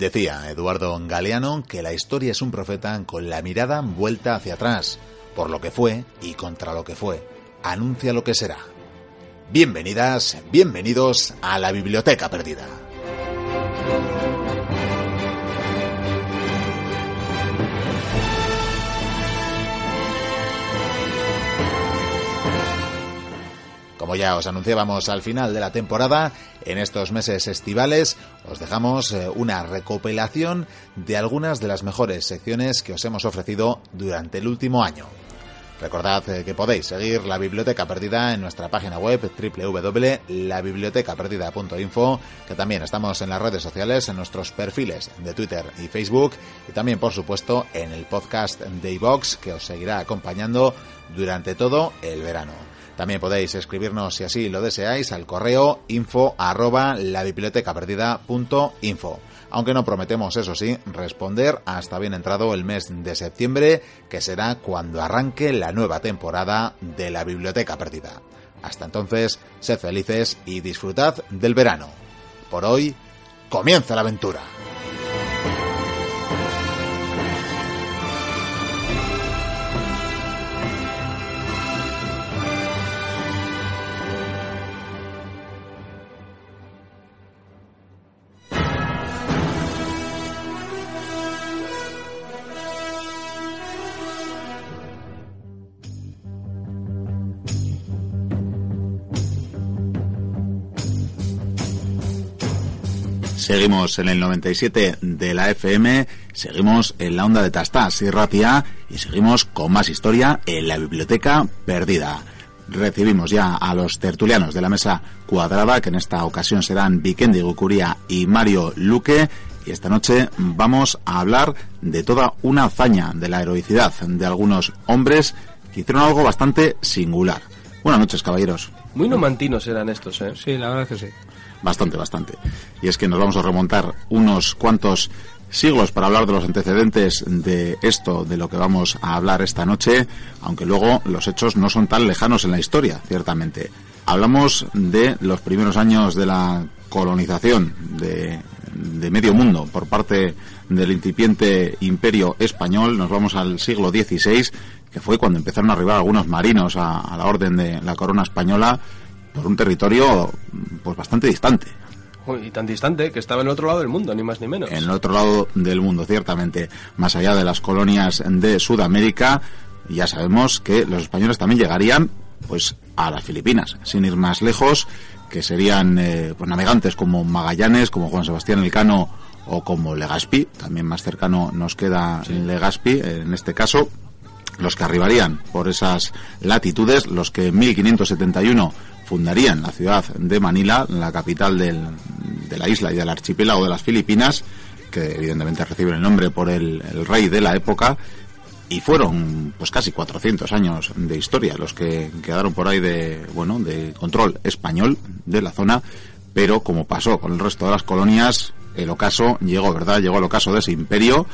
Decía Eduardo Galeano que la historia es un profeta con la mirada vuelta hacia atrás, por lo que fue y contra lo que fue. Anuncia lo que será. Bienvenidas, bienvenidos a la Biblioteca Perdida. Como ya os anunciábamos al final de la temporada, en estos meses estivales os dejamos eh, una recopilación de algunas de las mejores secciones que os hemos ofrecido durante el último año. Recordad eh, que podéis seguir la Biblioteca Perdida en nuestra página web www.labibliotecaperdida.info, que también estamos en las redes sociales, en nuestros perfiles de Twitter y Facebook, y también, por supuesto, en el podcast de iVox, que os seguirá acompañando durante todo el verano. También podéis escribirnos, si así lo deseáis, al correo info arroba la Aunque no prometemos, eso sí, responder hasta bien entrado el mes de septiembre, que será cuando arranque la nueva temporada de la Biblioteca Perdida. Hasta entonces, sed felices y disfrutad del verano. Por hoy, comienza la aventura. Seguimos en el 97 de la FM, seguimos en la onda de Tastas y Ratia y seguimos con más historia en la biblioteca perdida. Recibimos ya a los tertulianos de la mesa cuadrada, que en esta ocasión serán Vikendi Gucuría y Mario Luque. Y esta noche vamos a hablar de toda una hazaña, de la heroicidad de algunos hombres que hicieron algo bastante singular. Buenas noches, caballeros. Muy nomantinos eran estos, ¿eh? Sí, la verdad que sí. Bastante, bastante. Y es que nos vamos a remontar unos cuantos siglos para hablar de los antecedentes de esto, de lo que vamos a hablar esta noche, aunque luego los hechos no son tan lejanos en la historia, ciertamente. Hablamos de los primeros años de la colonización de, medio mundo por parte del incipiente imperio español. Nos vamos al siglo XVI, que fue cuando empezaron a arribar algunos marinos a la orden de la corona española por un territorio pues bastante distante. Y tan distante que estaba en el otro lado del mundo, ni más ni menos. En el otro lado del mundo, ciertamente. Más allá de las colonias de Sudamérica, ya sabemos que los españoles también llegarían pues a las Filipinas, sin ir más lejos, que serían eh, pues, navegantes como Magallanes, como Juan Sebastián Elcano o como Legazpi, también más cercano nos queda Legazpi en este caso, los que arribarían por esas latitudes, los que en 1571 fundarían la ciudad de Manila, la capital del, de la isla y del archipiélago de las Filipinas, que evidentemente reciben el nombre por el, rey de la época, y fueron pues casi 400 años de historia los que quedaron por ahí de bueno de control español de la zona pero como pasó con el resto de las colonias el ocaso llegó verdad llegó el ocaso de ese imperio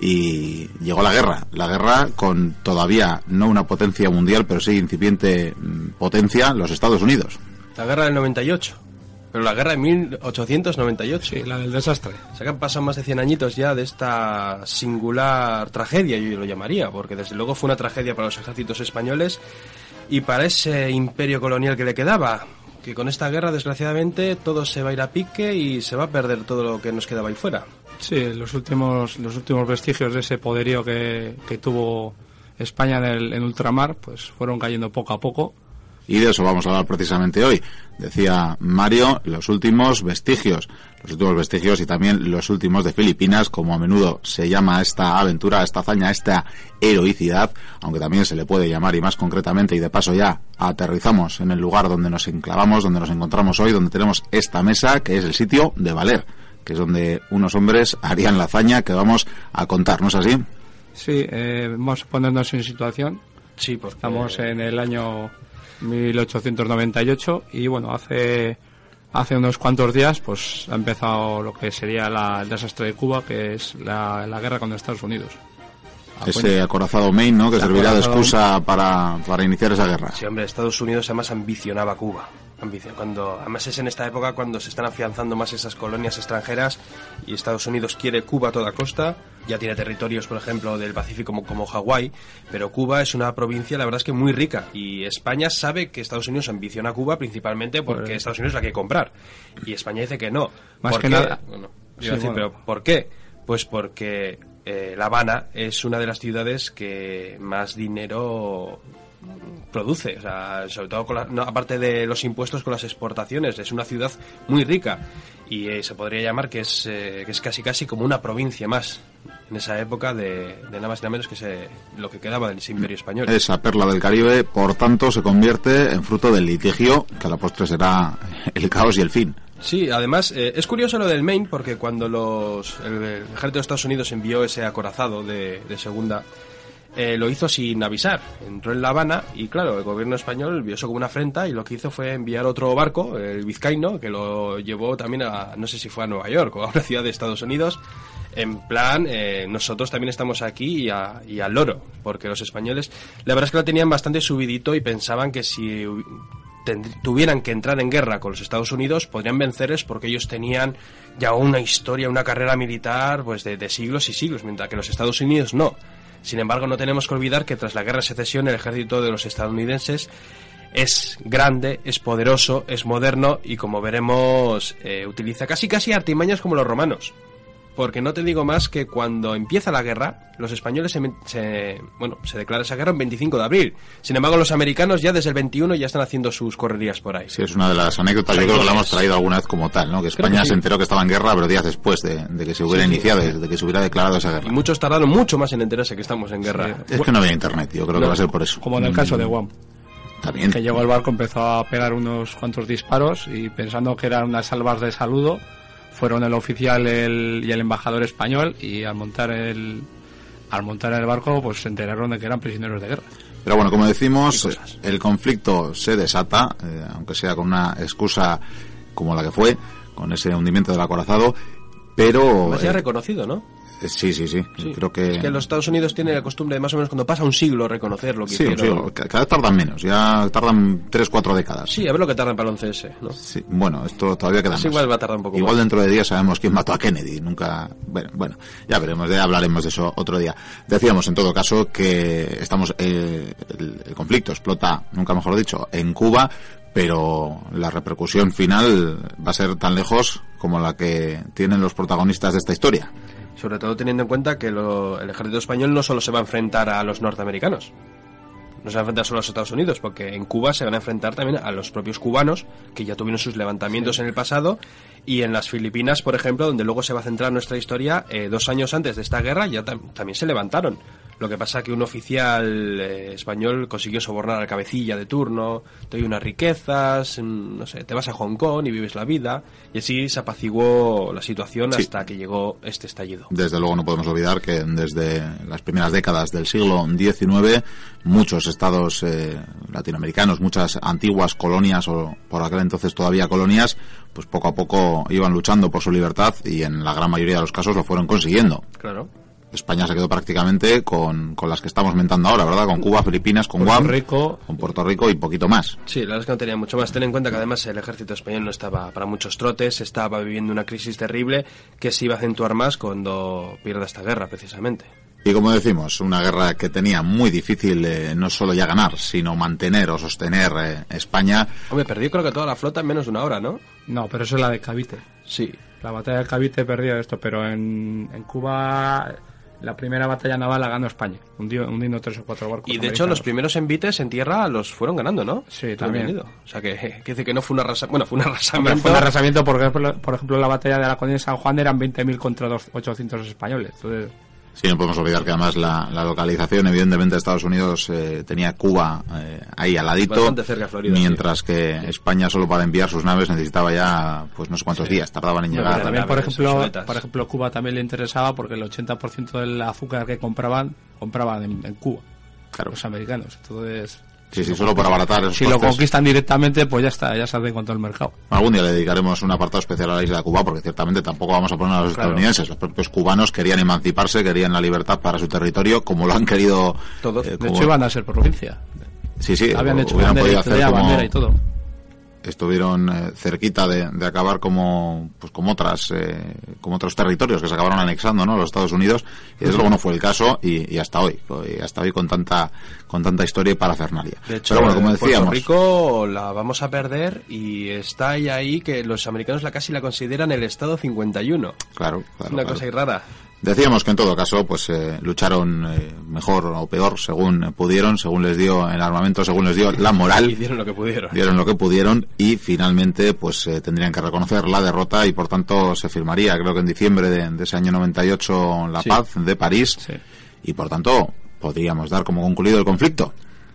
y llegó la guerra. La guerra con todavía no una potencia mundial, pero sí incipiente mm, potencia, los Estados Unidos. La guerra del 98. Pero la guerra de 1898. Sí, la del desastre. O sea que han pasado más de 100 añitos ya de esta singular tragedia, yo lo llamaría, porque desde luego fue una tragedia para los ejércitos españoles y para ese imperio colonial que le quedaba. Que con esta guerra, desgraciadamente, todo se va a ir a pique y se va a perder todo lo que nos quedaba ahí fuera. Sí, los últimos, los últimos vestigios de ese poderío que, tuvo España en el en ultramar, pues fueron cayendo poco a poco. Y de eso vamos a hablar precisamente hoy. Decía Mario, los últimos vestigios, los últimos vestigios y también los últimos de Filipinas, como a menudo se llama esta aventura, esta hazaña, esta heroicidad, aunque también se le puede llamar y más concretamente, y de paso ya aterrizamos en el lugar donde nos enclavamos, donde nos encontramos hoy, donde tenemos esta mesa, que es el sitio de Valer que es donde unos hombres harían la hazaña que vamos a contar, ¿no es así? Sí, eh, vamos a ponernos en situación. Sí, porque... Estamos en el año 1898 y bueno, hace hace unos cuantos días pues ha empezado lo que sería la, el desastre de Cuba, que es la, la guerra con Estados Unidos. Ese acorazado Maine, ¿no? Que servirá de excusa para, para iniciar esa guerra. Sí, hombre, Estados Unidos además ambicionaba Cuba. Ambicio- Cuando, además es en esta época cuando se están afianzando más esas colonias extranjeras y Estados Unidos quiere Cuba a toda costa. Ya tiene territorios, por ejemplo, del Pacífico como, como Hawái, pero Cuba es una provincia, la verdad es que muy rica. Y España sabe que Estados Unidos ambiciona Cuba principalmente porque Pues- Estados Unidos la quiere comprar. Y España dice que no. Más ¿Por que qué? nada- Bueno, Sí, iba a decir, bueno. pero ¿por qué? Pues porque eh, La Habana es una de las ciudades que más dinero produce, o sea, sobre todo con la- no, aparte de los impuestos con las exportaciones, es una ciudad muy rica y eh, se podría llamar que es, eh, que es casi casi como una provincia más en esa época de, de nada más y nada menos que se, lo que quedaba del imperio español. Esa perla del Caribe, por tanto, se convierte en fruto del litigio, que a la postre será el caos y el fin. Sí, además eh, es curioso lo del Maine porque cuando los, el, el ejército de Estados Unidos envió ese acorazado de, de segunda, eh, lo hizo sin avisar. Entró en La Habana y claro, el gobierno español vio eso como una afrenta y lo que hizo fue enviar otro barco, el Vizcaíno, que lo llevó también a, no sé si fue a Nueva York o a una ciudad de Estados Unidos, en plan, eh, nosotros también estamos aquí y, a- y al loro, porque los españoles, la verdad es que lo tenían bastante subidito y pensaban que si tuvieran que entrar en guerra con los Estados Unidos, podrían vencerles porque ellos tenían ya una historia, una carrera militar pues de siglos y siglos, mientras que los Estados Unidos no. Sin embargo, no tenemos que olvidar que tras la guerra de secesión el ejército de los estadounidenses es grande, es poderoso, es moderno y como veremos eh, utiliza casi casi artimañas como los romanos. Porque no te digo más que cuando empieza la guerra, los españoles se, se- bueno, se declara esa guerra el 25 de abril. Sin embargo, los americanos ya desde el 21 ya están haciendo sus correrías por ahí. Sí, es una de las anécdotas, yo creo que la hemos traído alguna vez como tal, ¿no? Que España que sí. se enteró que estaba en guerra, pero días después de, de que se hubiera Sí, sí. iniciado, de, de que se hubiera declarado esa Y guerra. muchos tardaron mucho más en enterarse que estamos en guerra. Es que no había internet, yo creo que va a ser por eso. Como en el caso de Guam, También. que llegó el barco, empezó a pegar unos cuantos disparos y pensando que eran unas salvas de saludo, fueron el oficial el- y el embajador español y al montar el al montar el barco pues se enteraron de que eran prisioneros de guerra. Pero bueno, como decimos, el conflicto se desata, eh, aunque sea con una excusa como la que fue, con ese hundimiento del acorazado, pero... Además ya eh, reconocido, ¿no? Sí, sí, sí, Sí. creo que... Es que los Estados Unidos tienen la costumbre de más o menos cuando pasa un siglo reconocer lo que Sí, sí, hicieron. ca- cada vez tardan menos, ya tardan 3, 4 décadas. Sí, a ver lo que tardan para el 11S, ¿no? Sí, bueno, esto todavía queda Sí, más. igual va a tardar un poco Igual más. dentro de días sabemos quién mató a Kennedy. Nunca. Bueno, bueno, ya veremos, ya hablaremos de eso otro día. Decíamos en todo caso que estamos. eh, el, el conflicto explota, nunca mejor dicho, en Cuba, pero la repercusión final va a ser tan lejos como la que tienen los protagonistas de esta historia. Sobre todo teniendo en cuenta que lo- el ejército español no solo se va a enfrentar a los norteamericanos, no se va a enfrentar solo a los Estados Unidos, porque en Cuba se van a enfrentar también a los propios cubanos, que ya tuvieron sus levantamientos en el pasado, y en las Filipinas, por ejemplo, donde luego se va a centrar nuestra historia, eh, dos años antes de esta guerra ya tam- también se levantaron. Lo que pasa que un oficial eh, español consiguió sobornar al cabecilla de turno, te doy unas riquezas, mm, no sé, te vas a Hong Kong y vives la vida, y así se apaciguó la situación Sí. hasta que llegó este estallido. Desde luego no podemos olvidar que desde las primeras décadas del siglo XIX muchos estados eh, latinoamericanos, muchas antiguas colonias o por aquel entonces todavía colonias, pues poco a poco iban luchando por su libertad y en la gran mayoría de los casos lo fueron consiguiendo. Claro. España se quedó prácticamente con, con las que estamos mentando ahora, ¿verdad? Con Cuba, Filipinas, con Puerto Guam, Rico. con Puerto Rico y poquito más. Sí, la verdad es que no tenía mucho más. Ten en cuenta que además el ejército español no estaba para muchos trotes, estaba viviendo una crisis terrible que se iba a acentuar más cuando pierda esta guerra, precisamente. Y como decimos, una guerra que tenía muy difícil eh, no solo ya ganar, sino mantener o sostener eh, España. Hombre, perdió creo que toda la flota en menos de una hora, ¿no? No, pero eso es la de Cavite. Sí. La batalla de Cavite perdió esto, pero en, en Cuba la primera batalla naval la ganó España, hundió- hundiendo tres o cuatro barcos. Y de hecho los primeros envites en tierra los fueron ganando, ¿no? Sí, también. O sea que, que dice que no fue un arrasamiento. Bueno, fue un Hombre, arrasamiento. fue un arrasamiento, por ejemplo, por ejemplo, la batalla de la Colonia de San Juan eran 20.000 contra dos- 800 españoles. Entonces, Sí, no podemos olvidar que además la, localización, evidentemente, de Estados Unidos eh, tenía Cuba eh, ahí al ladito, cerca Florida, mientras que España solo para enviar sus naves necesitaba ya, pues no sé cuántos días tardaban en llegar. También, por ejemplo, por ejemplo, Cuba también le interesaba porque el 80% del azúcar que compraban, compraban en, Cuba, claro. los americanos. Entonces, Sí, sí, solo para abaratar Si lo conquistan directamente, pues ya está, ya se hace con todo el mercado. Algún día le dedicaremos un apartado especial a la isla de Cuba, porque ciertamente tampoco vamos a poner a los estadounidenses. Los propios cubanos querían emanciparse, querían la libertad para su territorio, como lo han querido. Todos. Eh, de hecho, iban a ser provincia. Sí, sí, habían hecho bandera, y todo estuvieron eh, cerquita de, acabar como pues como otras eh, como otros territorios que se acabaron anexando no los Estados Unidos. Y desde luego no fue el caso y, hasta hoy. Y hasta hoy con tanta con tanta historia y parafernalia. De hecho Pero bueno, como decíamos Puerto Rico la vamos a perder y está ahí ahí que los americanos la casi la consideran el estado 51 claro, claro una cosa rara Decíamos que en todo caso, pues eh, lucharon eh, mejor o peor según pudieron, según les dio el armamento, según les dio la moral. Y dieron lo que pudieron. Dieron lo que pudieron y finalmente, pues eh, tendrían que reconocer la derrota y por tanto se firmaría, creo que en diciembre de, ese año 98, la paz de París. Y por tanto, podríamos dar como concluido el conflicto.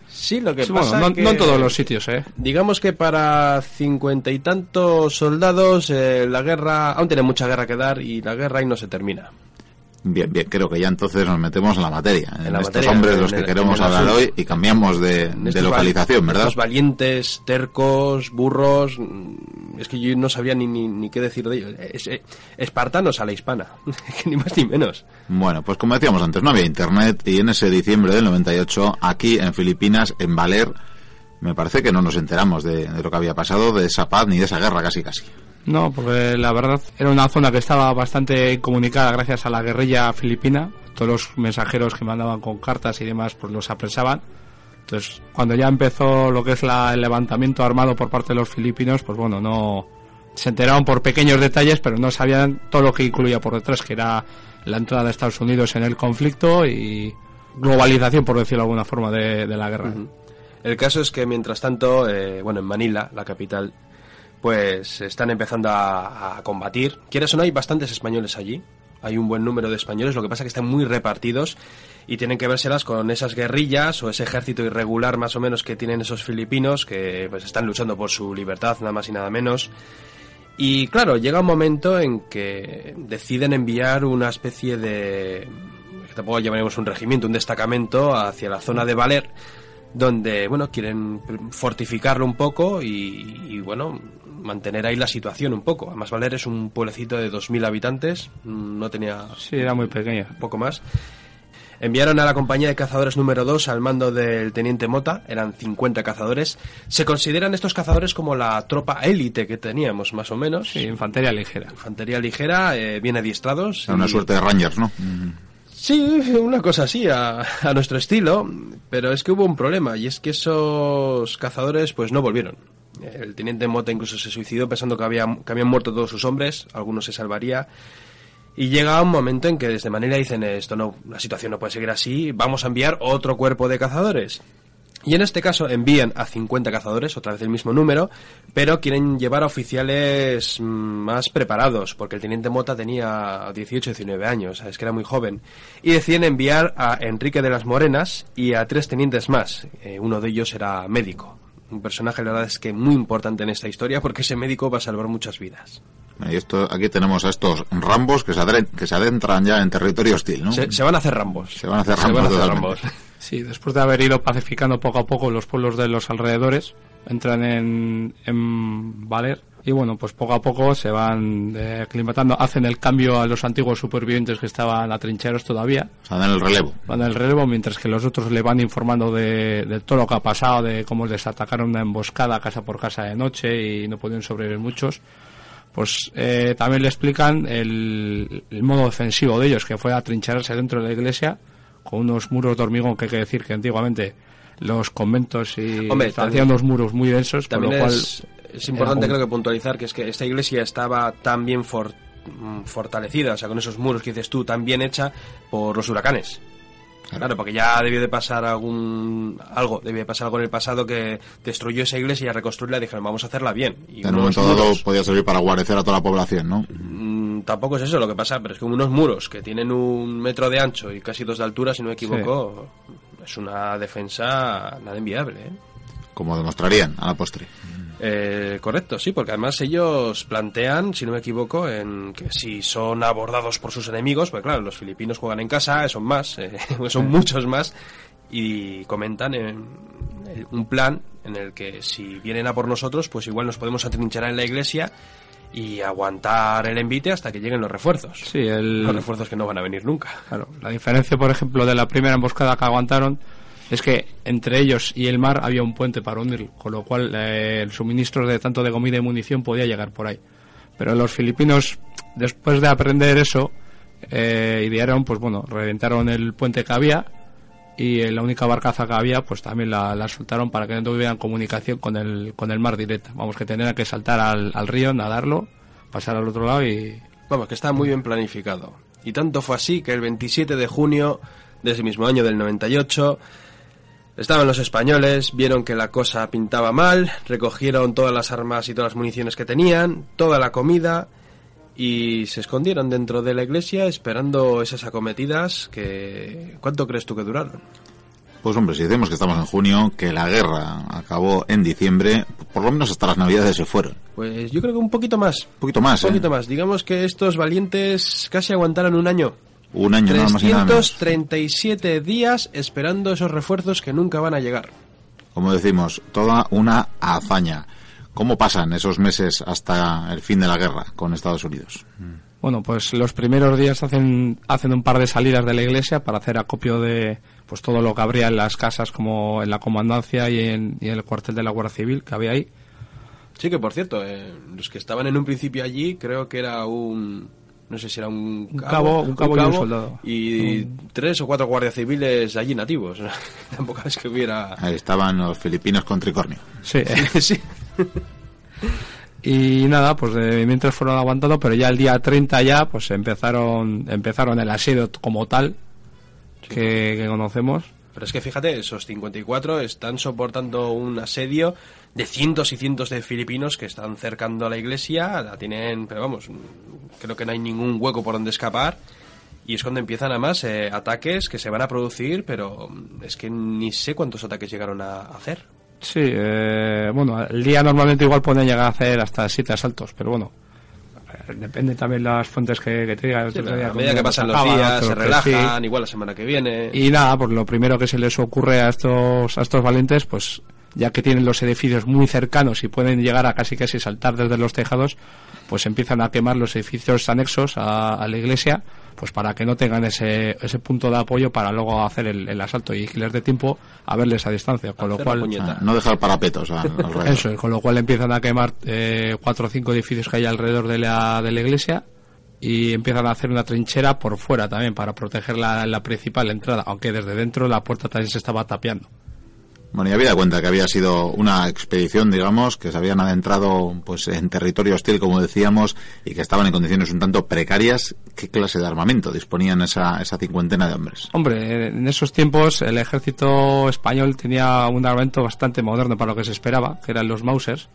Sí, lo que pasa no, en todos los sitios, ¿eh? Digamos que para cincuenta y tantos soldados la guerra, aún tiene mucha guerra que dar y la guerra ahí no se termina. Bien, bien, creo que ya entonces nos metemos en la materia, en, estos hombres los que queremos hablar hoy y cambiamos de, localización, ¿verdad? Los valientes, tercos, burros, es que yo no sabía ni, ni, qué decir de ellos. Espartanos a la hispana, ni más ni menos. Bueno, pues como decíamos antes, no había internet y en ese diciembre del 98, aquí en Filipinas, en Valer, me parece que no nos enteramos de, de lo que había pasado, de esa paz ni de esa guerra casi casi. No, porque la verdad era una zona que estaba bastante comunicada gracias a la guerrilla filipina. Todos los mensajeros que mandaban con cartas y demás pues los apresaban. Entonces, cuando ya empezó lo que es la, el levantamiento armado por parte de los filipinos, pues bueno, no se enteraron por pequeños detalles, pero no sabían todo lo que incluía por detrás, que era la entrada de Estados Unidos en el conflicto y globalización, por decirlo de alguna forma, de, la guerra. El caso es que, mientras tanto, eh, bueno, en Manila, la capital, pues están empezando a, combatir. Quieres o no, hay bastantes españoles allí. Hay un buen número de españoles, lo que pasa es que están muy repartidos y tienen que vérselas con esas guerrillas o ese ejército irregular más o menos que tienen esos filipinos que pues están luchando por su libertad, nada más y nada menos. Y claro, llega un momento en que deciden enviar una especie de que tampoco llamaremos un regimiento, un destacamento hacia la zona de Valer, donde bueno quieren fortificarlo un poco y bueno mantener ahí la situación un poco. Además, Valer es un pueblecito de 2.000 habitantes, no tenía... Sí, era muy pequeña. Poco más. Enviaron a la compañía de cazadores número 2 al mando del teniente Mota, eran 50 cazadores. Se consideran estos cazadores como la tropa élite que teníamos, más o menos. Sí, infantería ligera. Infantería ligera, eh, bien adiestrados. Una suerte de Rangers, ¿no? Sí, una cosa así, a, a, nuestro estilo, pero es que hubo un problema, y es que esos cazadores pues no volvieron. El teniente Mota incluso se suicidó pensando que, que habían muerto todos sus hombres, algunos se salvaría. Y llega un momento en que desde Manila dicen esto no, la situación no puede seguir así, vamos a enviar otro cuerpo de cazadores. Y en este caso envían a 50 cazadores, otra vez el mismo número, pero quieren llevar a oficiales mm, más preparados, porque el teniente Mota tenía 18, 19 años, es que era muy joven. Y deciden enviar a Enrique de las Morenas y a tres tenientes más. Eh, uno de ellos era médico un personaje, la verdad es que muy importante en esta historia porque ese médico va a salvar muchas vidas. Y esto, aquí tenemos a estos rambos que se, que se adentran ya en territorio hostil, ¿no? Se, van a hacer rambos. Se van a hacer rambos. Sí, después de haber ido pacificando poco a poco los pueblos de los alrededores, entran en, en Valer y bueno, pues poco a poco se van eh, aclimatando, hacen el cambio a los antiguos supervivientes que estaban atrincheros todavía. O sea, dan el relevo. Dan el relevo, mientras que los otros le van informando de, todo lo que ha pasado, de cómo les atacaron una emboscada casa por casa de noche y no pudieron sobrevivir muchos. Pues eh, también le explican el, modo defensivo de ellos, que fue atrincherarse dentro de la iglesia con unos muros de hormigón, que hay que decir que antiguamente los conventos y hacían unos muros muy densos, por lo cual es importante creo que puntualizar que es que esta iglesia estaba tan bien mm, fortalecida, o sea, con esos muros que dices tú, tan bien hecha por los huracanes. Claro. porque ya debió de pasar algún algo, debió de pasar algo en el pasado que destruyó esa iglesia y a reconstruirla dijeron, vamos a hacerla bien. Y en un momento dado podía servir para guarecer a toda la población, ¿no? Mm, tampoco es eso lo que pasa, pero es que unos muros que tienen un metro de ancho y casi dos de altura, si no me equivoco, es una defensa nada enviable. ¿eh? Como demostrarían a la postre. Eh, correcto, sí, porque además ellos plantean, si no me equivoco, en que si son abordados por sus enemigos, pues claro, los filipinos juegan en casa, son más, eh, son muchos más, y comentan en, un plan en el que si vienen a por nosotros, pues igual nos podemos atrincherar en la iglesia y aguantar el envite hasta que lleguen los refuerzos. Sí, los refuerzos que no van a venir nunca. Claro, la diferencia, por ejemplo, de la primera emboscada que aguantaron es que entre ellos y el mar había un puente para unirlo, con lo cual eh, el suministro de tanto de comida y munición podía llegar por ahí. Pero los filipinos, después de aprender eso, eh, idearon, pues bueno, reventaron el puente que había y la única barcaza que había, pues también la, soltaron para que no tuvieran comunicación con el, con el mar directo. Vamos, que tenían que saltar al, al río, nadarlo, pasar al otro lado y... Vamos, que está muy bien planificado. Y tanto fue así que el 27 de junio de ese mismo año del 98 Estaban los españoles, vieron que la cosa pintaba mal, recogieron todas las armas y todas las municiones que tenían, toda la comida y se escondieron dentro de la iglesia esperando esas acometidas que... ¿Cuánto crees tú que duraron? Pues hombre, si decimos que estamos en junio, que la guerra acabó en diciembre, por lo menos hasta las navidades se fueron. Pues yo creo que un poquito más. Un poquito más, Un poquito más. Digamos que estos valientes casi aguantaron un año. Un año nada más y nada menos. 337 días esperando esos refuerzos que nunca van a llegar. Como decimos, toda una hazaña. ¿Cómo pasan esos meses hasta el fin de la guerra con Estados Unidos? Bueno, pues los primeros días hacen, hacen un par de salidas de la iglesia para hacer acopio de pues todo lo que habría en las casas como en la comandancia y en, y en el cuartel de la Guardia Civil que había ahí. Sí, que por cierto, eh, los que estaban en un principio allí creo que era un, no sé si era un cabo, un cabo, y un soldado. Y tres o cuatro guardias civiles allí nativos. Tampoco es que hubiera... Ahí estaban los filipinos con tricornio. Sí, sí. y nada, pues mientras fueron aguantando, pero ya el día 30 ya, pues empezaron, empezaron el asedio como tal, que, que conocemos. Pero es que fíjate, esos 54 están soportando un asedio de cientos y cientos de filipinos que están cercando a la iglesia, la tienen, pero vamos, creo que no hay ningún hueco por donde escapar. Y es cuando empiezan además eh, ataques que se van a producir, pero es que ni sé cuántos ataques llegaron a hacer. Sí, eh, bueno, el día normalmente igual pueden llegar a hacer hasta siete asaltos, pero bueno, depende también las fuentes que, te digan. a medida que pasan los días, se relajan, igual la semana que viene. Y nada, pues lo primero que se les ocurre a estos, a estos valientes, pues ya que tienen los edificios muy cercanos y pueden llegar a casi casi saltar desde los tejados, pues empiezan a quemar los edificios anexos a, la iglesia, pues para que no tengan ese, ese punto de apoyo para luego hacer el, asalto y que les dé tiempo a verles a distancia, con lo cual no dejar parapetos. eso, con lo cual empiezan a quemar eh, cuatro o cinco edificios que hay alrededor de la, de la iglesia y empiezan a hacer una trinchera por fuera también para proteger la, la principal entrada, aunque desde dentro la puerta también se estaba tapiando. Bueno, y había cuenta que había sido una expedición, digamos, que se habían adentrado pues en territorio hostil, como decíamos, y que estaban en condiciones un tanto precarias. ¿Qué clase de armamento disponían esa, esa cincuentena de hombres? Hombre, en esos tiempos el ejército español tenía un armamento bastante moderno para lo que se esperaba, que eran los Mausers,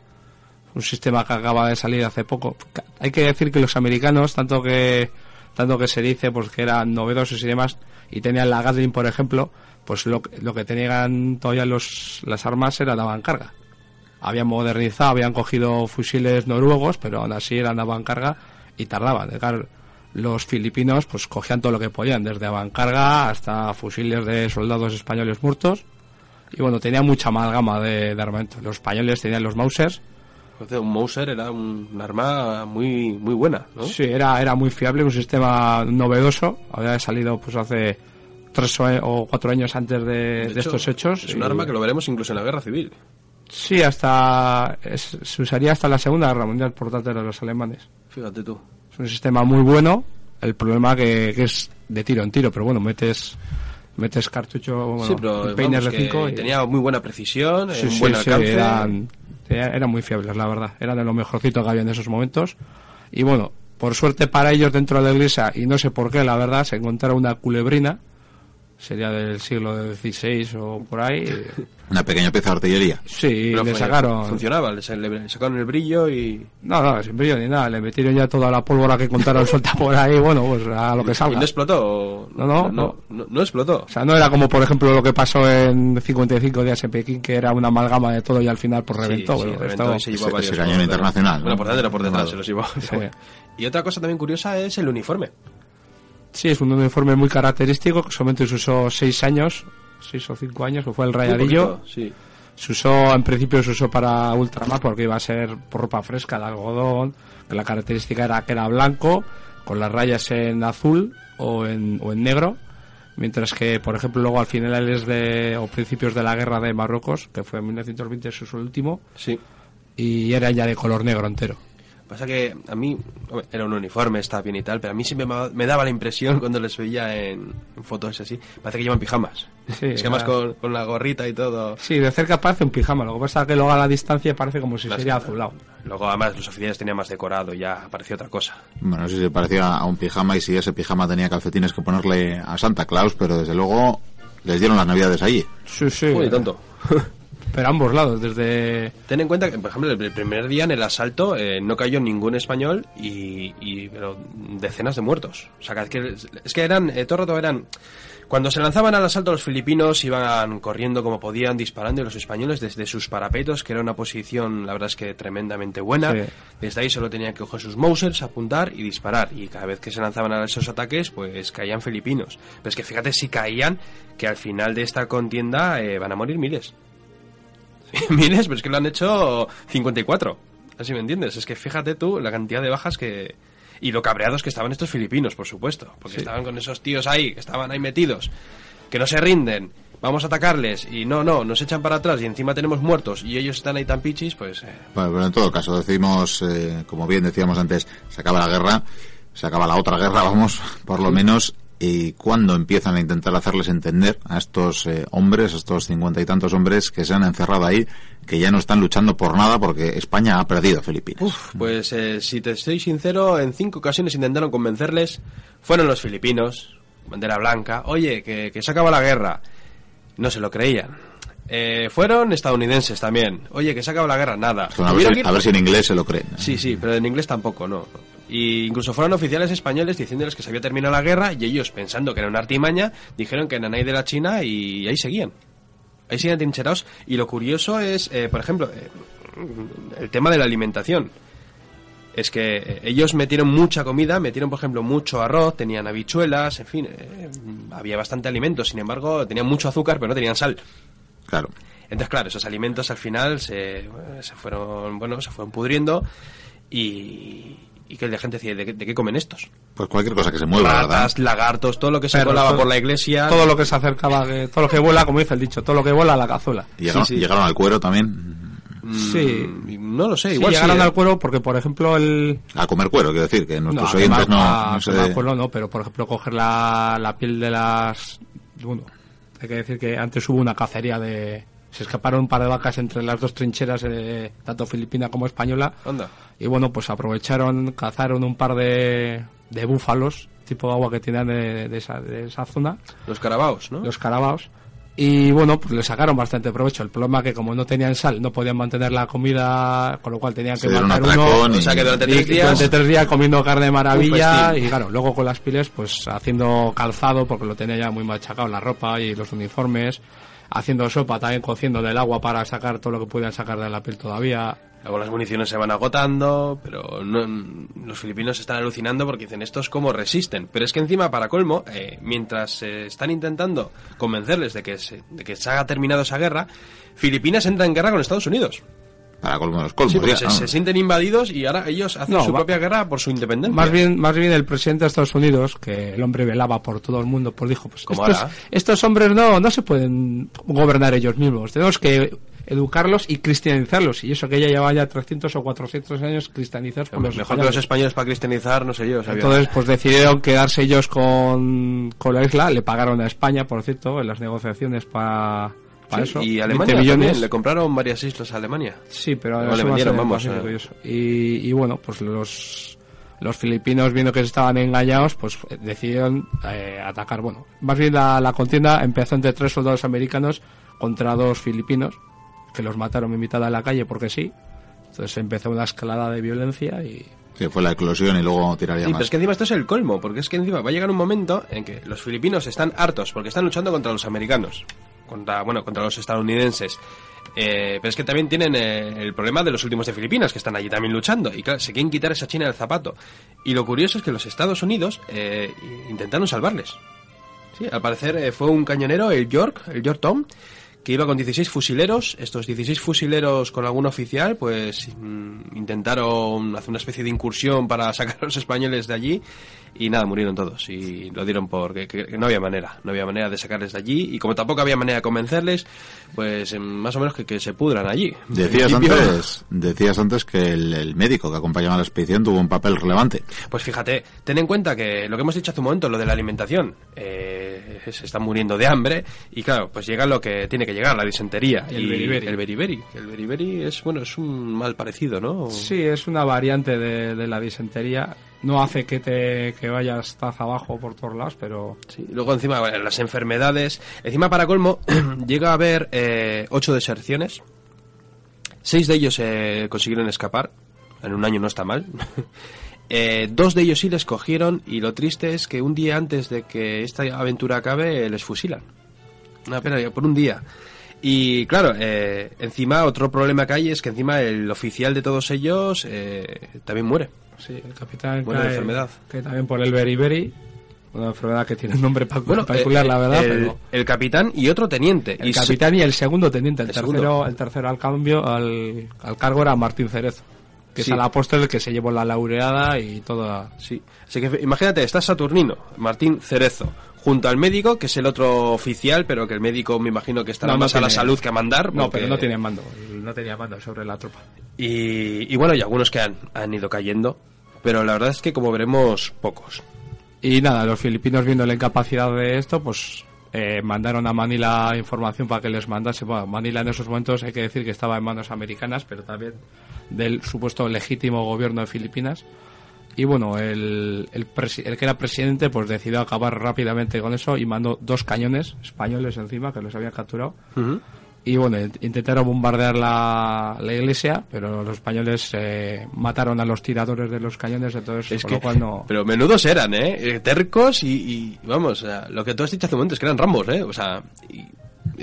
un sistema que acaba de salir hace poco. Hay que decir que los americanos, tanto que tanto que se dice pues que eran novedosos y demás, y tenían la Gatling, por ejemplo, pues lo, lo que tenían todavía los, las armas era de avancarga. Habían modernizado, habían cogido fusiles noruegos, pero aún así eran de avancarga y tardaban. los filipinos pues cogían todo lo que podían, desde avancarga hasta fusiles de soldados españoles muertos. Y bueno, tenía mucha amalgama de, de armamento. Los españoles tenían los Mausers. Un Mauser era un arma muy muy buena, ¿no? Sí, era, era muy fiable, un sistema novedoso. Había salido pues hace tres o cuatro años antes de, estos hechos. Es un arma que lo veremos incluso en la guerra civil. Sí, hasta se usaría hasta la Segunda Guerra Mundial por parte de los alemanes. Fíjate tú. Es un sistema muy bueno. El problema que, que es de tiro en tiro, pero bueno, metes metes cartucho, sí, pero, peines de 5 y... tenía muy buena precisión, sí, buen alcance. Eran, eran muy fiables, la verdad. Eran de lo mejorcito que había en esos momentos. Y bueno, por suerte para ellos dentro de la iglesia, y no sé por qué, la verdad, se encontraron una culebrina sería del siglo XVI o por ahí. Una pequeña pieza de artillería. Sí, Pero le fue- sacaron. Funcionaba, le, sa- le sacaron el brillo y, No, no, sin brillo ni nada. Le metieron ya toda la pólvora que contaron suelta por ahí. Bueno, pues a lo que y salga. no explotó. No, no, no, no, no explotó. O sea, no era como, por ejemplo, lo que pasó en 55 días en Pekín, que era una amalgama de todo y al final pues reventó. Sí, sí, reventó y se llevó Ese- varios ese cañón por- internacional, Bueno, ¿no? por delante, por detrás Claro. se los llevó. Sí. Y otra cosa también curiosa es el uniforme. Sí, es un uniforme muy característico, que solamente se usó seis años, seis o cinco años, que fue el rayadillo. poquito, Sí. Se usó, en principio se usó para ultramar porque iba a ser por ropa fresca, de algodón, que la característica era que era blanco, con las rayas en azul o en, o en negro, mientras que, por ejemplo, luego al finales de, o principios de la guerra de Marruecos, que fue en 1920, eso es el último, Sí. y era ya de color negro entero. Pasa que a mí, era un uniforme, está bien y tal, pero a mí siempre me, me daba la impresión cuando les veía en, en fotos así, parece que llevan pijamas. Sí, es que además era- con, con la gorrita y todo. Sí, de cerca parece un pijama, lo que pasa es que luego a la distancia parece como si Las- sería azulado. Luego además los oficiales tenían más decorado y ya apareció otra cosa. Bueno, no sé si se parecía a un pijama y si ese pijama tenía calcetines que ponerle a Santa Claus, pero desde luego les dieron las navidades allí. Sí, sí. Uy, tonto. Pero a ambos lados, desde... Ten en cuenta que, por ejemplo, el primer día en el asalto eh, no cayó ningún español y, y- pero decenas de muertos. O sea, que es que, es que eran, eh, todo el rato eran... Cuando se lanzaban al asalto los filipinos iban corriendo como podían, disparando y los españoles desde sus parapetos, que era una posición, la verdad es que tremendamente buena. Sí. Desde ahí solo tenían que coger sus Mausers, apuntar y disparar. Y cada vez que se lanzaban a esos ataques, pues caían filipinos. Pero es que fíjate si caían, que al final de esta contienda eh, van a morir miles. miles, pero es que lo han hecho 54. Así me entiendes. Es que fíjate tú la cantidad de bajas que. Y lo cabreados que estaban estos filipinos, por supuesto. Porque estaban con esos tíos ahí, que estaban ahí metidos, que no se rinden. Vamos a atacarles y no, no, nos echan para atrás y encima tenemos muertos y ellos están ahí tan pichis, pues. eh, Bueno, pero en todo caso, decimos, eh, como bien decíamos antes, se acaba la guerra, se acaba la otra guerra, vamos, por lo menos, y cuando empiezan a intentar hacerles entender a estos eh, hombres, a estos cincuenta y tantos hombres que se han encerrado ahí, que ya no están luchando por nada porque España ha perdido Filipinas. Pues eh, si te estoy sincero, en cinco ocasiones intentaron convencerles. Fueron los filipinos, bandera blanca. Oye, que, que se acaba la guerra. No se lo creían. Eh, fueron estadounidenses también. Oye, que se acaba la guerra. Nada. Bueno, a, ver Tuvieron si, que ir- a ver si en inglés se lo creen. Sí, sí, pero en inglés tampoco, no. Y incluso fueron oficiales españoles diciéndoles que se había terminado la guerra y ellos, pensando que era una artimaña, dijeron que ahí de la China y ahí seguían. Ahí siguen trincherados. Y lo curioso es, eh, por ejemplo, eh, el tema de la alimentación. Es que eh, ellos metieron mucha comida, metieron, por ejemplo, mucho arroz, tenían habichuelas, en fin, eh, había bastante alimento. Sin embargo, tenían mucho azúcar, pero no tenían sal. Claro. Entonces, claro, esos alimentos al final se, se fueron, bueno, se fueron pudriendo y, y que la gente decía, ¿de qué, de qué comen estos? Pues cualquier cosa que se mueva, ¿verdad? Lagartos, todo lo que se colaba todo- por la iglesia. Todo lo que se acercaba, todo lo que vuela, como dice el dicho, todo lo que vuela a la cazuela. Llegaron, Sí, sí. llegaron al cuero también. Mm, Sí. No lo sé, Sí, igual sí, llegaron ¿eh? al cuero porque, por ejemplo, el... A comer cuero, quiero decir, que nuestros a oyentes no, a no se- quemar cuero no, pero por ejemplo coger la, la piel de las... Bueno, hay que decir que antes hubo una cacería de... Se escaparon un par de vacas entre las dos trincheras, eh, tanto filipina como española. Anda. Y bueno, pues aprovecharon, cazaron un par de, de búfalos, tipo de agua que tenían de, de esa, de esa zona, Los carabaos, ¿no? los carabaos. Y bueno, pues le sacaron bastante provecho. El problema que como no tenían sal, no podían mantener la comida, con lo cual tenían que matar uno. y- O sea que durante Y tres días... durante tres días comiendo carne de maravilla y claro, luego con las piles pues haciendo calzado porque lo tenía ya muy machacado la ropa y los uniformes, haciendo sopa también cociendo del agua para sacar todo lo que podían sacar de la piel todavía. Luego las municiones se van agotando, pero no- los filipinos están alucinando porque dicen estos cómo resisten. Pero es que encima, para colmo, eh, mientras se están intentando convencerles de que, se, de que se haya terminado esa guerra, Filipinas entra en guerra con Estados Unidos. Para colmo de los colmos. Sí, porque ya, se, ¿no? se sienten invadidos y ahora ellos hacen No, su va- propia guerra por su independencia. Más bien, más bien el presidente de Estados Unidos, que el hombre velaba por todo el mundo, pues dijo, pues estos, hombres no, no se pueden gobernar ellos mismos, tenemos que educarlos y cristianizarlos, y eso que ya lleva ya 300 o 400 años cristianizados por los Mejor que los españoles. españoles para cristianizar, no sé yo. sabía. Entonces, pues decidieron quedarse ellos con, con la isla, le pagaron a España, por cierto, en las negociaciones para Sí, eso. y 20 Alemania millones. también, le compraron varias islas a Alemania. Sí, pero No, le vendieron, vamos, eh. y. Y, bueno, pues los los filipinos viendo que estaban engañados pues decidieron eh, atacar bueno más bien la, la, contienda empezó entre tres soldados americanos contra dos filipinos que los mataron en mitad de la calle porque sí entonces empezó una escalada de violencia y Sí, fue la eclosión y luego tiraría sí, más. pero es que encima esto es el colmo, porque es que encima va a llegar un momento en que los filipinos están hartos porque están luchando contra los americanos, contra, bueno, contra los estadounidenses. Eh, pero es que también tienen eh, el problema de los últimos de Filipinas, que están allí también luchando. Y claro, se quieren quitar esa China del zapato. Y lo curioso es que los Estados Unidos eh, intentaron salvarles. Sí, al parecer eh, fue un cañonero, el York, el York Tom, que iba con 16 fusileros. Estos 16 fusileros con algún oficial, pues mm, intentaron hacer una especie de incursión para sacar a los españoles de allí. Y nada, murieron todos. Y lo dieron por que, que- que no había manera. No había manera de sacarles de allí. Y como tampoco había manera de convencerles, pues em, más o menos que, que se pudran allí. Decías antes, decías antes que el, el médico que acompañaba a la expedición tuvo un papel relevante. Pues fíjate, ten en cuenta que lo que hemos dicho hace un momento, lo de la alimentación, eh, se están muriendo de hambre y claro, pues llega lo que tiene que llegar, la disentería. Y el beriberi. El beriberi. El beriberi es, bueno, es un mal parecido, ¿no? Sí, es una variante de, de la disentería. No hace que te que vayas taza abajo por todos lados, pero Sí, Luego encima bueno, las enfermedades. Encima para colmo llega a haber eh, ocho deserciones. Seis de ellos eh, consiguieron escapar. En un año no está mal. Eh, dos de ellos sí les cogieron y lo triste es que un día antes de que esta aventura acabe les fusilan. Una pena, por un día. Y claro, eh, encima otro problema que hay es que encima el oficial de todos ellos eh, también muere. sí, el capitán Buena cae- enfermedad. que también por el beriberi, una enfermedad que tiene un nombre Bueno, particular, eh, la verdad, el, pero el capitán y otro teniente. el y se- capitán y el segundo teniente, el, El tercero, segundo. el tercero al cambio, al, al cargo era Martín Cerezo, que Sí. es el apóstol que se llevó la laureada y toda Sí. Así que imagínate, está Saturnino, Martín Cerezo, junto al médico, que es el otro oficial, pero que el médico me imagino que estará No, no más a la salud que a mandar. No, porque- pero no tenía mando, no tenía mando sobre la tropa. Y, y bueno, y algunos que han, han ido cayendo, pero la verdad es que como veremos, pocos. Y nada, los filipinos viendo la incapacidad de esto, pues eh, mandaron a Manila información para que les mandase. Bueno, Manila en esos momentos hay que decir que estaba en manos americanas, pero también del supuesto legítimo gobierno de Filipinas. Y bueno, el, el, el que era presidente pues decidió acabar rápidamente con eso y mandó dos cañones españoles encima que los habían capturado. Y bueno, int- intentaron bombardear la, la iglesia, pero los españoles eh, mataron a los tiradores de los cañones, entonces Es que, lo cual no... pero menudos eran, ¿eh? Eh, Tercos y, y, vamos, o sea, lo que tú has dicho hace un momento es que eran rambos, ¿eh? O sea, y-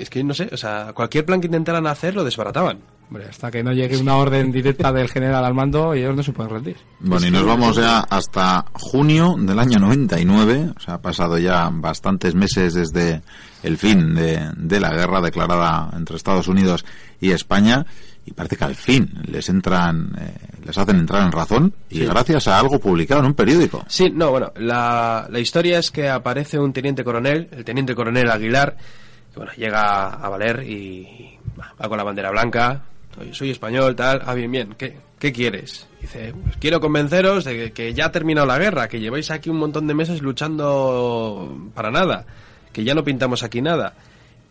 es que no sé, o sea, cualquier plan que intentaran hacer lo desbarataban. Hombre, hasta que no llegue una orden directa del general al mando, ellos no se pueden rendir. Bueno, y nos vamos ya hasta junio del año 99, o sea, ha pasado ya bastantes meses desde el fin de, de la guerra declarada entre Estados Unidos y España, y parece que al fin les entran, eh, les hacen entrar en razón, y Sí. gracias a algo publicado en un periódico. Sí, no, bueno, la, la historia es que aparece un teniente coronel, el teniente coronel Aguilar, que bueno, llega a valer y va va con la bandera blanca, soy, español, tal, ah, bien, bien, ¿qué, qué quieres? Dice, pues quiero convenceros de que, ya ha terminado la guerra, que lleváis aquí un montón de meses luchando para nada, que ya no pintamos aquí nada.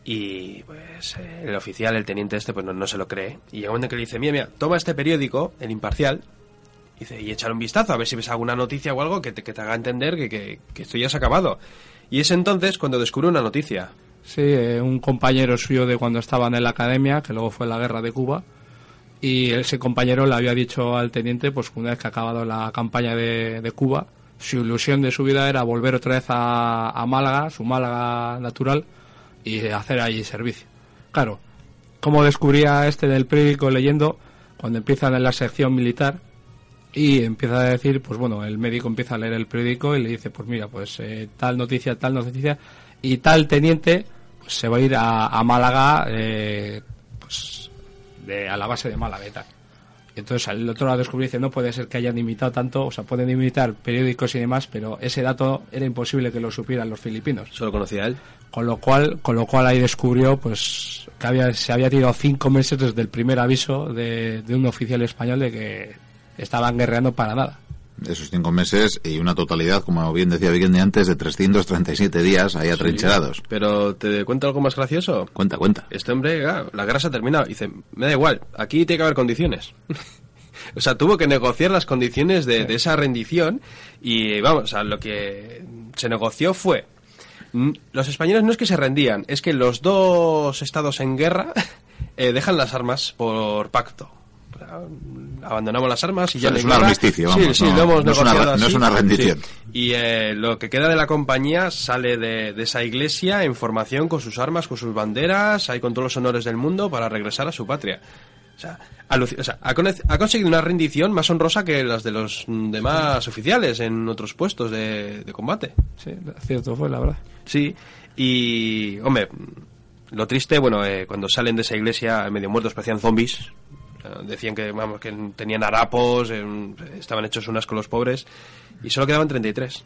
Y pues eh, el oficial, el teniente este, pues no, no se lo cree. Y llega un momento que le dice, mira, mira, toma este periódico, el imparcial, Dice, y echar un vistazo a ver si ves alguna noticia o algo que te, que te haga entender que, que, que esto ya se ha acabado. Y es entonces cuando descubre una noticia. Sí, eh, un compañero suyo de cuando estaban en la academia, que luego fue la guerra de Cuba, y ese compañero le había dicho al teniente, pues una vez que ha acabado la campaña de, de Cuba, su ilusión de su vida era volver otra vez a, a Málaga, su Málaga natural, y hacer allí servicio. Claro, como descubría este del periódico leyendo, cuando empiezan en la sección militar, y empieza a decir, pues bueno, el médico empieza a leer el periódico y le dice, pues mira, pues eh, tal noticia, tal noticia, y tal teniente pues, se va a ir a, a Málaga, eh, pues de, a la base de Málaga y entonces el otro lo descubrió y dice, no puede ser que hayan imitado tanto, o sea, pueden imitar periódicos y demás, pero ese dato era imposible que lo supieran los filipinos. Solo conocía él. Con lo cual, con lo cual ahí descubrió pues que había, se había tirado cinco meses desde el primer aviso de, de un oficial español de que estaban guerreando para nada. Esos cinco meses y una totalidad, como bien decía Vikendi antes, de 337 días ahí atrincherados. Pero te cuento algo más gracioso. Cuenta, cuenta. Este hombre, la guerra se ha terminado. Dice, me da igual, aquí tiene que haber condiciones. o sea, tuvo que negociar las condiciones de, de esa rendición y vamos, o sea, lo que se negoció fue los españoles no es que se rendían, es que los dos estados en guerra eh, dejan las armas por pacto. O sea, abandonamos las armas y O ya sea, no es hay un armisticio, Sí, vamos, sí, no- lo hemos no es una- no es una rendición. Sí. Y eh, lo que queda de la compañía sale de, de esa iglesia en formación con sus armas, con sus banderas, ahí con todos los honores del mundo para regresar a su patria. O sea, o sea, ha, con- ha conseguido una rendición más honrosa que las de los demás oficiales en otros puestos de, de combate. Sí, cierto fue, la verdad. Sí, y, hombre, lo triste, bueno, eh, cuando salen de esa iglesia medio muertos parecían zombies. Eh, Decían que, vamos, que tenían harapos, eh, estaban hechos unas con los pobres, y solo quedaban 33.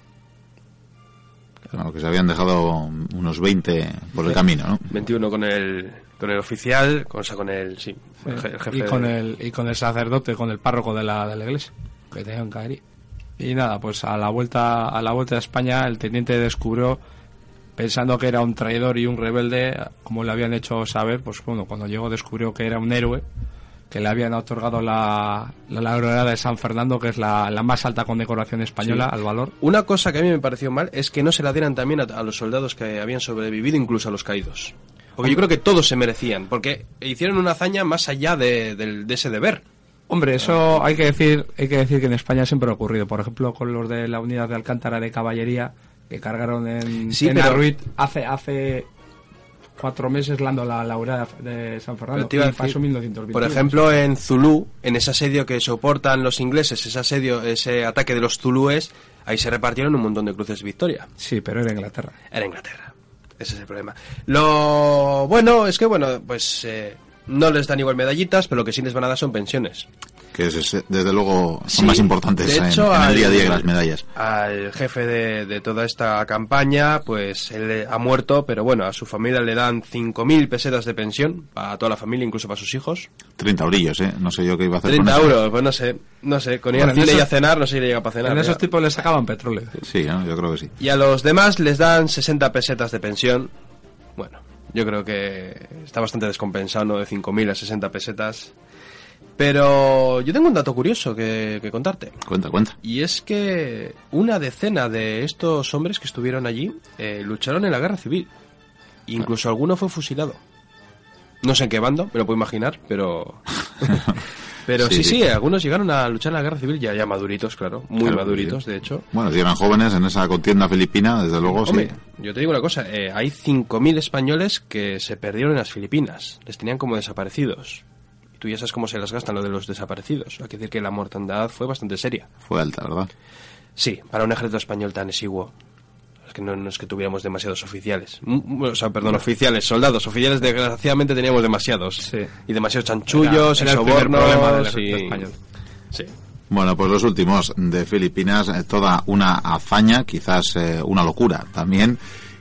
Claro, que se habían dejado unos 20 por el camino, ¿no? 21 con el, con el oficial, con, o sea, con el, sí, el, je- el jefe. y con de- el y con el sacerdote con el párroco de la, de la iglesia que tenían que ir y nada pues a la vuelta a la vuelta a España el teniente descubrió pensando que era un traidor y un rebelde como le habían hecho saber pues bueno cuando llegó descubrió que era un héroe que le habían otorgado la, la laureada de San Fernando que es la, la más alta condecoración española Sí. al valor Una cosa que a mí me pareció mal es que no se la dieran también a, a los soldados que habían sobrevivido, incluso a los caídos. Porque yo creo que todos se merecían, porque hicieron una hazaña más allá de, del- de ese deber. Hombre, eso hay que decir, hay que decir que en España siempre ha ocurrido. Por ejemplo, con los de la unidad de Alcántara de caballería que cargaron en, Sí, en pero- Arruit hace hace cuatro meses lando la laureada de San Fernando. Pero te iba a y decir, pasó 1921. Por ejemplo, en Zulú, en ese asedio que soportan los ingleses, ese asedio, ese ataque de los zulúes, ahí se repartieron un montón de cruces de victoria. Sí, pero era Inglaterra. Era Inglaterra. Ese es el problema. Lo bueno es que, bueno, pues eh, no les dan igual medallitas, pero lo que sí les van a dar son pensiones. Que es, desde luego son Sí, más importantes de en, hecho, en el al- día a día que las medallas. Al jefe de, de toda esta campaña, pues él ha muerto, pero bueno, a su familia le dan 5.000 pesetas de pensión, para toda la familia, incluso para sus hijos. 30 eurillos, ¿eh? No sé yo qué iba a hacer 30 con eso. euros, pues no sé, no sé, con ir Bueno, al en cine y eso- a cenar, no sé si le llega para cenar. en esos ya. tipos les sacaban petróleo. Sí, ¿no? yo creo que sí. Y a los demás les dan 60 pesetas de pensión. Bueno, yo creo que está bastante descompensado, ¿no? De 5.000 a 60 pesetas. Pero yo tengo un dato curioso que, que contarte. Cuenta, cuenta. Y es que una decena de estos hombres que estuvieron allí eh, lucharon en la guerra civil. Incluso alguno fue fusilado. No sé en qué bando, me lo puedo imaginar, pero... pero Sí, sí, sí. sí, algunos llegaron a luchar en la guerra civil ya, ya maduritos, claro. Muy Claro, maduritos, sí. de hecho. Bueno, si eran jóvenes en esa contienda filipina, desde luego Hombre, sí. yo te digo una cosa, eh, hay 5.000 españoles que se perdieron en las Filipinas, les tenían como desaparecidos. Y tú ya sabes cómo se las gastan lo de los desaparecidos. Hay que decir que la mortandad fue bastante seria. Fue alta, ¿verdad? Sí, para un ejército español tan exiguo. Es que no, no es que tuviéramos demasiados oficiales. Mm, O sea, perdón, oficiales, soldados. Oficiales, desgraciadamente, teníamos demasiados. Sí. Y demasiados chanchullos Era- y era el sobornos. problema del y- ejército español. Sí. Bueno, pues los últimos de Filipinas, eh, toda una hazaña, quizás eh, una locura también,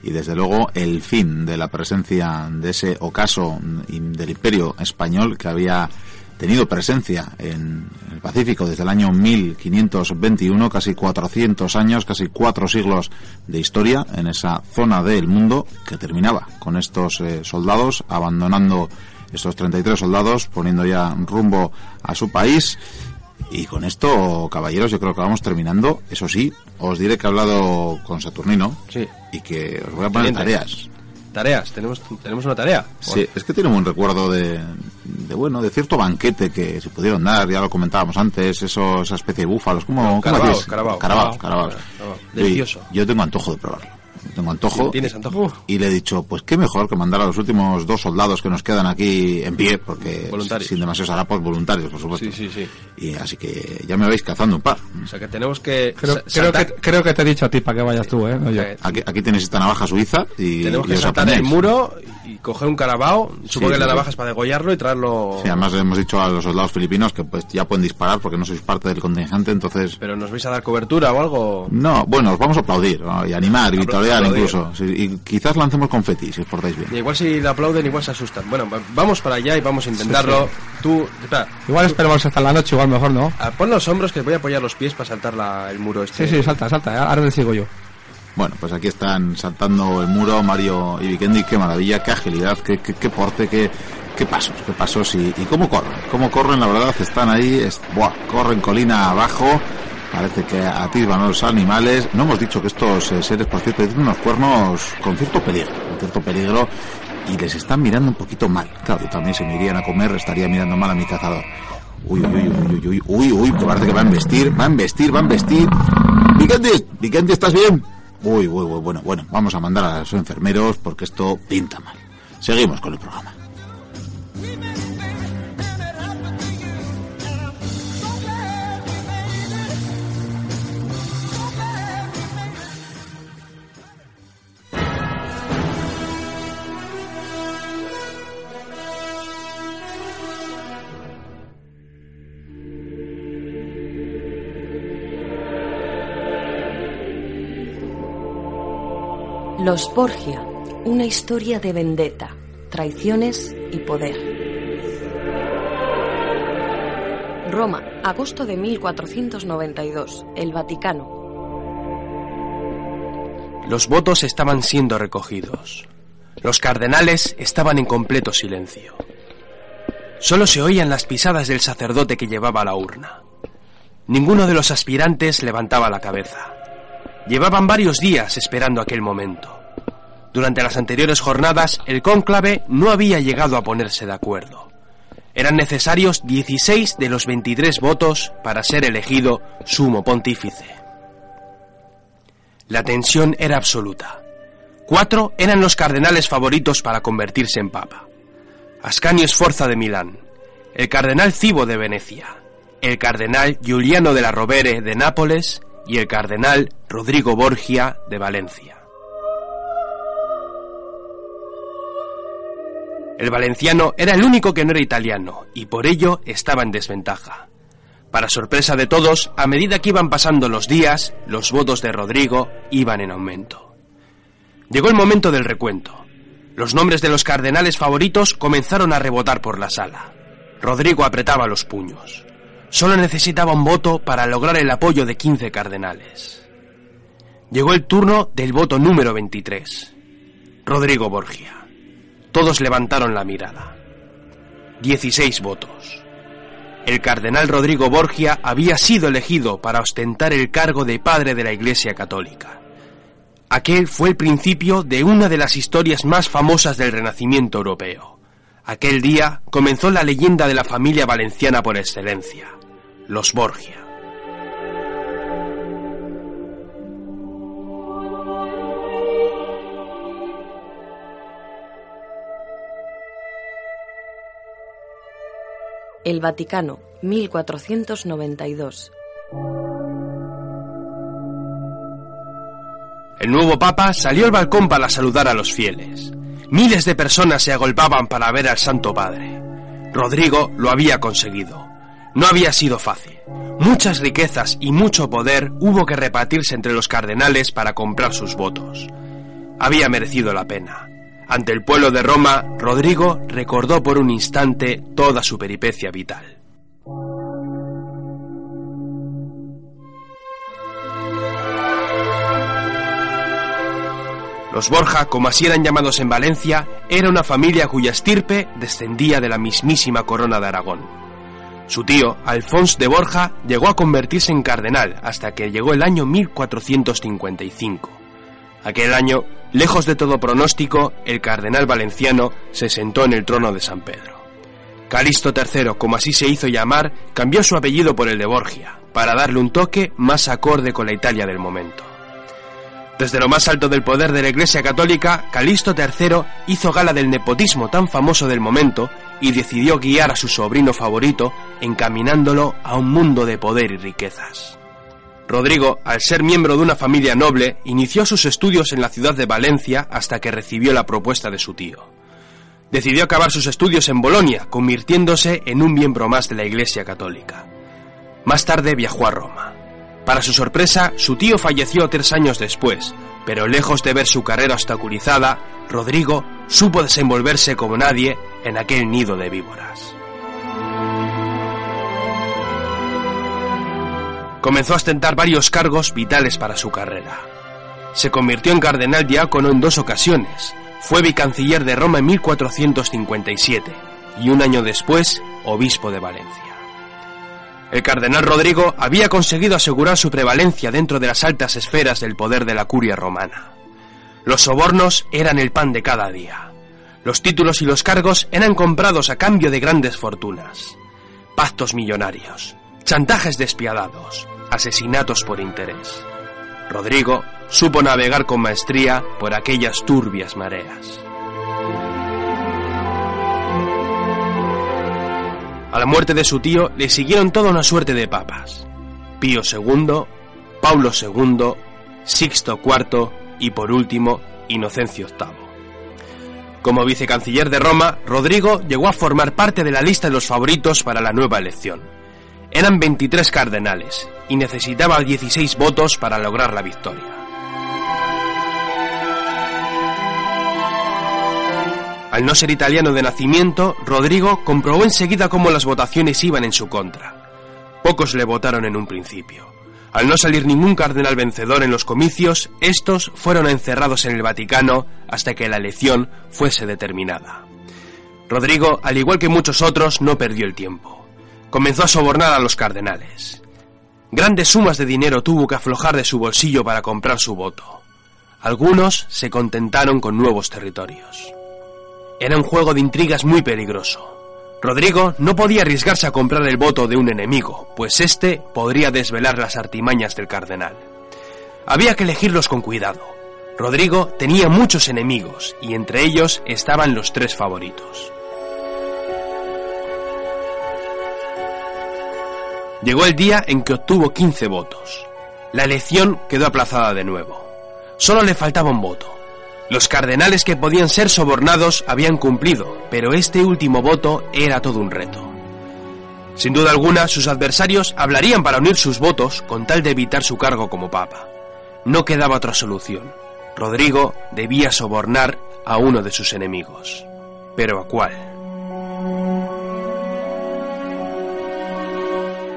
y desde luego el fin de la presencia de ese ocaso del imperio español que había tenido presencia en el Pacífico desde el año 1521, casi 400 años, casi cuatro siglos de historia en esa zona del mundo que terminaba con estos eh, soldados abandonando estos 33 soldados, poniendo ya rumbo a su país. Y con esto, caballeros, yo creo que vamos terminando. Eso sí, os diré que he hablado con Saturnino Sí. y que os voy a poner tareas. Tareas, tenemos, tenemos una tarea. Sí, es que tiene un buen recuerdo de, de, bueno, de cierto banquete que se pudieron dar, ya lo comentábamos antes, eso, esa especie de búfalos, ¿cómo, cómo Carabaos, carabaos. Carabaos. Yo- Delicioso. Yo, tengo antojo de probarlo. Tengo antojo. ¿Tienes antojo? Y le he dicho, pues qué mejor que mandar a los últimos dos soldados que nos quedan aquí en pie, porque Voluntarios. sin demasiados harapos voluntarios, por supuesto. Sí, sí, sí. Y así que ya me vais cazando un par. O sea que tenemos que Creo, creo, que, creo que te he dicho a ti para que vayas tú, ¿eh? No yo. Eh, Aquí, aquí tenéis esta navaja suiza y, tenemos que saltar el muro y coger un carabao. Supongo que la sí. navaja es para degollarlo y traerlo. Sí, además le hemos dicho a los soldados filipinos que pues ya pueden disparar porque no sois parte del contingente, entonces... Pero nos vais a dar cobertura o algo. No, bueno, os vamos a aplaudir ¿no? y animar y vitorear. Incluso. Sí, y quizás lancemos confeti si os portáis bien. Y igual si le aplauden, igual se asustan. Bueno, va- vamos para allá y vamos a intentarlo. Tú, espera, Igual esperamos hasta la noche, igual mejor, ¿no? ah, pon los hombros que voy a apoyar los pies para saltar la- el muro este. Sí, sí, salta, salta. Ahora le sigo yo. Bueno, pues aquí están saltando el muro Mario y Vikendi, qué maravilla, qué agilidad, qué, qué, qué porte, qué, qué pasos, qué pasos y, cómo corren, cómo corren, la verdad, están ahí, es, buah, corren colina abajo, parece que atisban los animales. No hemos dicho que estos eh, seres, por cierto, tienen unos cuernos con cierto peligro, con cierto peligro, y les están mirando un poquito mal. Claro, yo también si me irían a comer, estaría mirando mal a mi cazador. Uy, uy, uy, uy, uy, uy, uy, que parece que va a embestir, va a embestir, va a embestir. Vicente, Vicente, ¿estás bien? Uy, uy, uy, bueno, bueno, vamos a mandar a los enfermeros porque esto pinta mal. Seguimos con el programa. Los Borgia, una historia de vendetta, traiciones y poder. Roma, agosto de 1492, el Vaticano. Los votos estaban siendo recogidos. Los cardenales estaban en completo silencio. Solo se oían las pisadas del sacerdote que llevaba la urna. Ninguno de los aspirantes levantaba la cabeza. Llevaban varios días esperando aquel momento. Durante las anteriores jornadas, el cónclave no había llegado a ponerse de acuerdo. Eran necesarios 16 de los 23 votos para ser elegido sumo pontífice. La tensión era absoluta. Cuatro eran los cardenales favoritos para convertirse en papa. Ascanio Sforza de Milán, el cardenal Cibo de Venecia, el cardenal Giuliano de la Rovere de Nápoles y el cardenal Rodrigo Borgia de Valencia. El valenciano era el único que no era italiano y por ello estaba en desventaja. Para sorpresa de todos, a medida que iban pasando los días, los votos de Rodrigo iban en aumento. Llegó el momento del recuento. Los nombres de los cardenales favoritos comenzaron a rebotar por la sala. Rodrigo apretaba los puños. Solo necesitaba un voto para lograr el apoyo de 15 cardenales. Llegó el turno del voto número 23. Rodrigo Borgia. Todos levantaron la mirada. 16 votos. El cardenal Rodrigo Borgia había sido elegido para ostentar el cargo de padre de la Iglesia Católica. Aquel fue el principio de una de las historias más famosas del Renacimiento europeo. Aquel día comenzó la leyenda de la familia valenciana por excelencia, los Borgia. El Vaticano, 1492. El nuevo Papa salió al balcón para saludar a los fieles. Miles de personas se agolpaban para ver al Santo Padre. Rodrigo lo había conseguido. No había sido fácil. Muchas riquezas y mucho poder hubo que repartirse entre los cardenales para comprar sus votos. Había merecido la pena. Ante el pueblo de Roma, Rodrigo recordó por un instante toda su peripecia vital. Los Borja, como así eran llamados en Valencia, era una familia cuya estirpe descendía de la mismísima corona de Aragón. Su tío, Alfonso de Borja, llegó a convertirse en cardenal hasta que llegó el año 1455. Aquel año, lejos de todo pronóstico, el cardenal valenciano se sentó en el trono de San Pedro. Calixto III, como así se hizo llamar, cambió su apellido por el de Borgia, para darle un toque más acorde con la Italia del momento. Desde lo más alto del poder de la Iglesia Católica, Calixto III hizo gala del nepotismo tan famoso del momento y decidió guiar a su sobrino favorito encaminándolo a un mundo de poder y riquezas. Rodrigo, al ser miembro de una familia noble, inició sus estudios en la ciudad de Valencia hasta que recibió la propuesta de su tío. Decidió acabar sus estudios en Bolonia, convirtiéndose en un miembro más de la Iglesia Católica. Más tarde viajó a Roma. Para su sorpresa, su tío falleció tres años después, pero lejos de ver su carrera obstaculizada, Rodrigo supo desenvolverse como nadie en aquel nido de víboras. comenzó a ostentar varios cargos vitales para su carrera. Se convirtió en cardenal diácono en dos ocasiones, fue vicanciller de Roma en 1457, y un año después obispo de Valencia. El cardenal Rodrigo había conseguido asegurar su prevalencia dentro de las altas esferas del poder de la curia romana. Los sobornos eran el pan de cada día. Los títulos y los cargos eran comprados a cambio de grandes fortunas. Pactos millonarios, chantajes despiadados, asesinatos por interés. Rodrigo supo navegar con maestría por aquellas turbias mareas. A la muerte de su tío le siguieron toda una suerte de papas. Pío II, Paulo II, Sixto IV y por último Inocencio VIII. Como vicecanciller de Roma, Rodrigo llegó a formar parte de la lista de los favoritos para la nueva elección. Eran 23 cardenales y necesitaba 16 votos para lograr la victoria. Al no ser italiano de nacimiento, Rodrigo comprobó enseguida cómo las votaciones iban en su contra. Pocos le votaron en un principio. Al no salir ningún cardenal vencedor en los comicios, estos fueron encerrados en el Vaticano hasta que la elección fuese determinada. Rodrigo, al igual que muchos otros, no perdió el tiempo. Comenzó a sobornar a los cardenales. Grandes sumas de dinero tuvo que aflojar de su bolsillo para comprar su voto. Algunos se contentaron con nuevos territorios. Era un juego de intrigas muy peligroso. Rodrigo no podía arriesgarse a comprar el voto de un enemigo, pues éste podría desvelar las artimañas del cardenal. Había que elegirlos con cuidado. Rodrigo tenía muchos enemigos, y entre ellos estaban los tres favoritos. Llegó el día en que obtuvo 15 votos. La elección quedó aplazada de nuevo. Solo le faltaba un voto. Los cardenales que podían ser sobornados habían cumplido, pero este último voto era todo un reto. Sin duda alguna, sus adversarios hablarían para unir sus votos con tal de evitar su cargo como papa. No quedaba otra solución. Rodrigo debía sobornar a uno de sus enemigos. ¿Pero a cuál?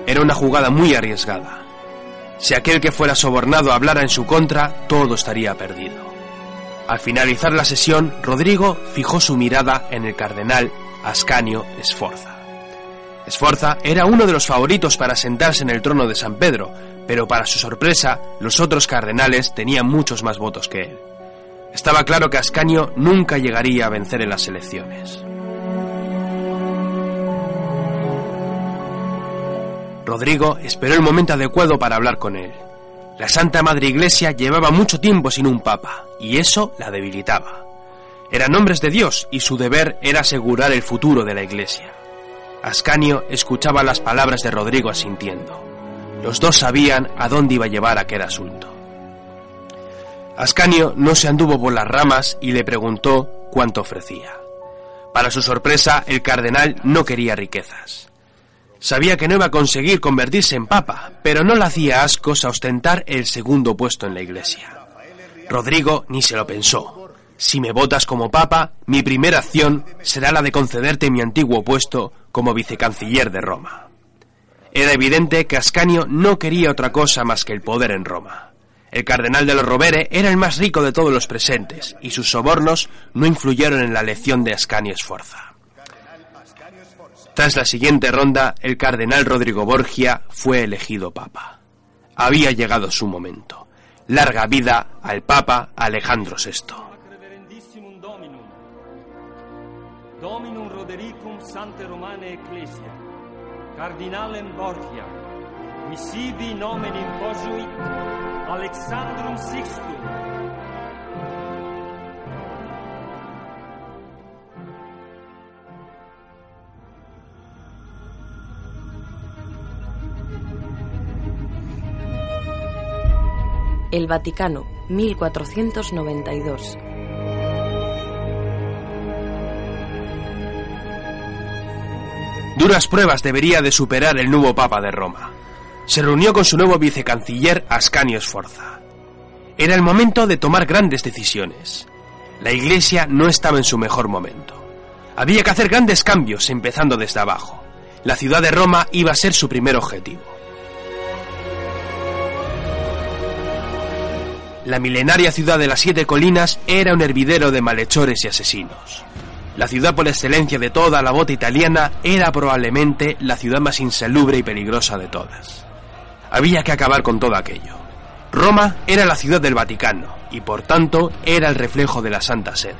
Era una jugada muy arriesgada. Si aquel que fuera sobornado hablara en su contra, todo estaría perdido. Al finalizar la sesión, Rodrigo fijó su mirada en el cardenal Ascanio Sforza. Sforza era uno de los favoritos para sentarse en el trono de San Pedro, pero para su sorpresa, los otros cardenales tenían muchos más votos que él. Estaba claro que Ascanio nunca llegaría a vencer en las elecciones. Rodrigo esperó el momento adecuado para hablar con él. La Santa Madre Iglesia llevaba mucho tiempo sin un papa, y eso la debilitaba. Eran hombres de Dios y su deber era asegurar el futuro de la Iglesia. Ascanio escuchaba las palabras de Rodrigo asintiendo. Los dos sabían a dónde iba a llevar aquel asunto. Ascanio no se anduvo por las ramas y le preguntó cuánto ofrecía. Para su sorpresa, el cardenal no quería riquezas. Sabía que no iba a conseguir convertirse en papa, pero no le hacía ascos a ostentar el segundo puesto en la iglesia. Rodrigo ni se lo pensó. Si me votas como papa, mi primera acción será la de concederte mi antiguo puesto como vicecanciller de Roma. Era evidente que Ascanio no quería otra cosa más que el poder en Roma. El cardenal de los Rovere era el más rico de todos los presentes, y sus sobornos no influyeron en la elección de Ascanio Sforza. Tras la siguiente ronda, el cardenal Rodrigo Borgia fue elegido papa. Había llegado su momento. Larga vida al papa Alejandro VI. Cardinalem Borgia, nomen Alexandrum Sixtum, El Vaticano, 1492. Duras pruebas debería de superar el nuevo Papa de Roma. Se reunió con su nuevo vicecanciller Ascanio Sforza. Era el momento de tomar grandes decisiones. La Iglesia no estaba en su mejor momento. Había que hacer grandes cambios, empezando desde abajo. La ciudad de Roma iba a ser su primer objetivo. La milenaria ciudad de las siete colinas era un hervidero de malhechores y asesinos. La ciudad por excelencia de toda la bota italiana era probablemente la ciudad más insalubre y peligrosa de todas. Había que acabar con todo aquello. Roma era la ciudad del Vaticano y por tanto era el reflejo de la Santa Sede.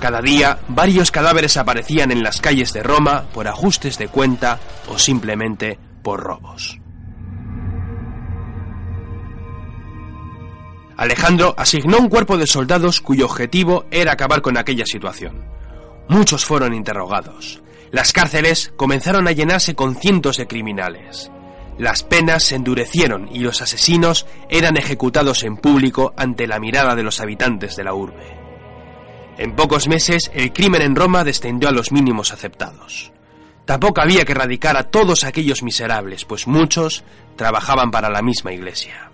Cada día varios cadáveres aparecían en las calles de Roma por ajustes de cuenta o simplemente por robos. Alejandro asignó un cuerpo de soldados cuyo objetivo era acabar con aquella situación. Muchos fueron interrogados. Las cárceles comenzaron a llenarse con cientos de criminales. Las penas se endurecieron y los asesinos eran ejecutados en público ante la mirada de los habitantes de la urbe. En pocos meses el crimen en Roma descendió a los mínimos aceptados. Tampoco había que erradicar a todos aquellos miserables, pues muchos trabajaban para la misma iglesia.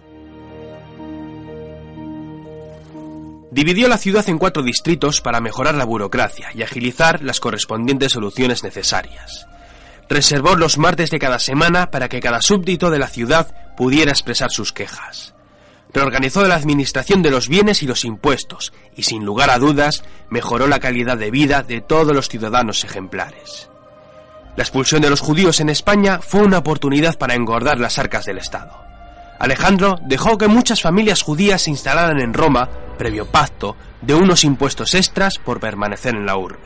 Dividió la ciudad en cuatro distritos para mejorar la burocracia y agilizar las correspondientes soluciones necesarias. Reservó los martes de cada semana para que cada súbdito de la ciudad pudiera expresar sus quejas. Reorganizó la administración de los bienes y los impuestos y sin lugar a dudas mejoró la calidad de vida de todos los ciudadanos ejemplares. La expulsión de los judíos en España fue una oportunidad para engordar las arcas del Estado. Alejandro dejó que muchas familias judías se instalaran en Roma, previo pacto, de unos impuestos extras por permanecer en la urbe.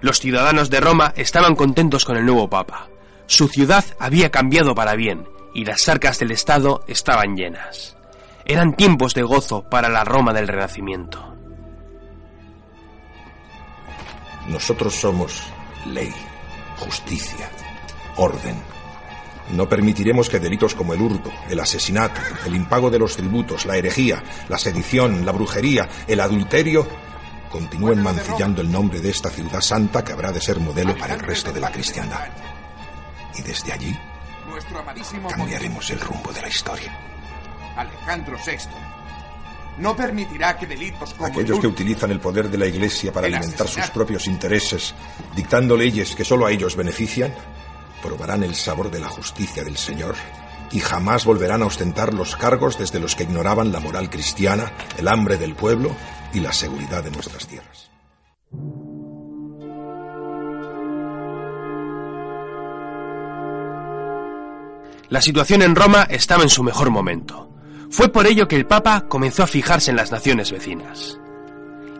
Los ciudadanos de Roma estaban contentos con el nuevo papa. Su ciudad había cambiado para bien y las arcas del Estado estaban llenas. Eran tiempos de gozo para la Roma del Renacimiento. Nosotros somos ley, justicia, orden no permitiremos que delitos como el hurto, el asesinato, el impago de los tributos, la herejía, la sedición, la brujería, el adulterio continúen mancillando el nombre de esta ciudad santa que habrá de ser modelo para el resto de la cristiandad. Y desde allí cambiaremos el rumbo de la historia. Alejandro VI no permitirá que delitos como aquellos que utilizan el poder de la Iglesia para alimentar sus propios intereses, dictando leyes que solo a ellos benefician, probarán el sabor de la justicia del Señor y jamás volverán a ostentar los cargos desde los que ignoraban la moral cristiana, el hambre del pueblo y la seguridad de nuestras tierras. La situación en Roma estaba en su mejor momento. Fue por ello que el Papa comenzó a fijarse en las naciones vecinas.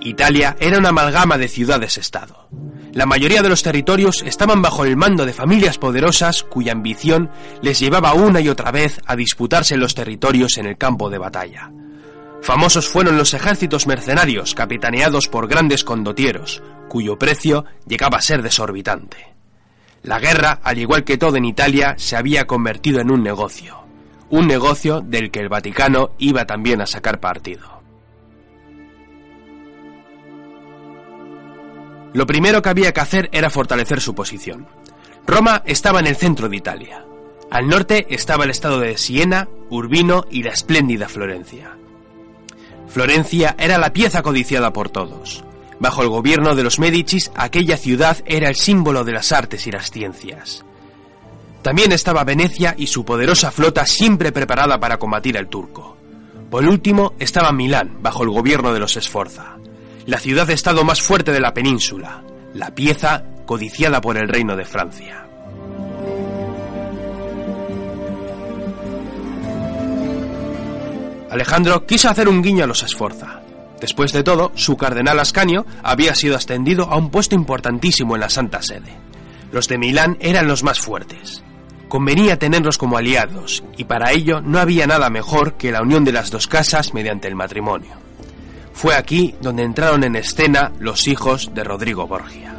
Italia era una amalgama de ciudades-estado. La mayoría de los territorios estaban bajo el mando de familias poderosas cuya ambición les llevaba una y otra vez a disputarse los territorios en el campo de batalla. Famosos fueron los ejércitos mercenarios capitaneados por grandes condotieros, cuyo precio llegaba a ser desorbitante. La guerra, al igual que todo en Italia, se había convertido en un negocio, un negocio del que el Vaticano iba también a sacar partido. Lo primero que había que hacer era fortalecer su posición. Roma estaba en el centro de Italia. Al norte estaba el estado de Siena, Urbino y la espléndida Florencia. Florencia era la pieza codiciada por todos. Bajo el gobierno de los Médicis, aquella ciudad era el símbolo de las artes y las ciencias. También estaba Venecia y su poderosa flota siempre preparada para combatir al turco. Por último estaba Milán, bajo el gobierno de los Esforza la ciudad-estado más fuerte de la península, la pieza codiciada por el reino de Francia. Alejandro quiso hacer un guiño a los Esforza. Después de todo, su cardenal Ascanio había sido ascendido a un puesto importantísimo en la Santa Sede. Los de Milán eran los más fuertes. Convenía tenerlos como aliados, y para ello no había nada mejor que la unión de las dos casas mediante el matrimonio. Fue aquí donde entraron en escena los hijos de Rodrigo Borgia.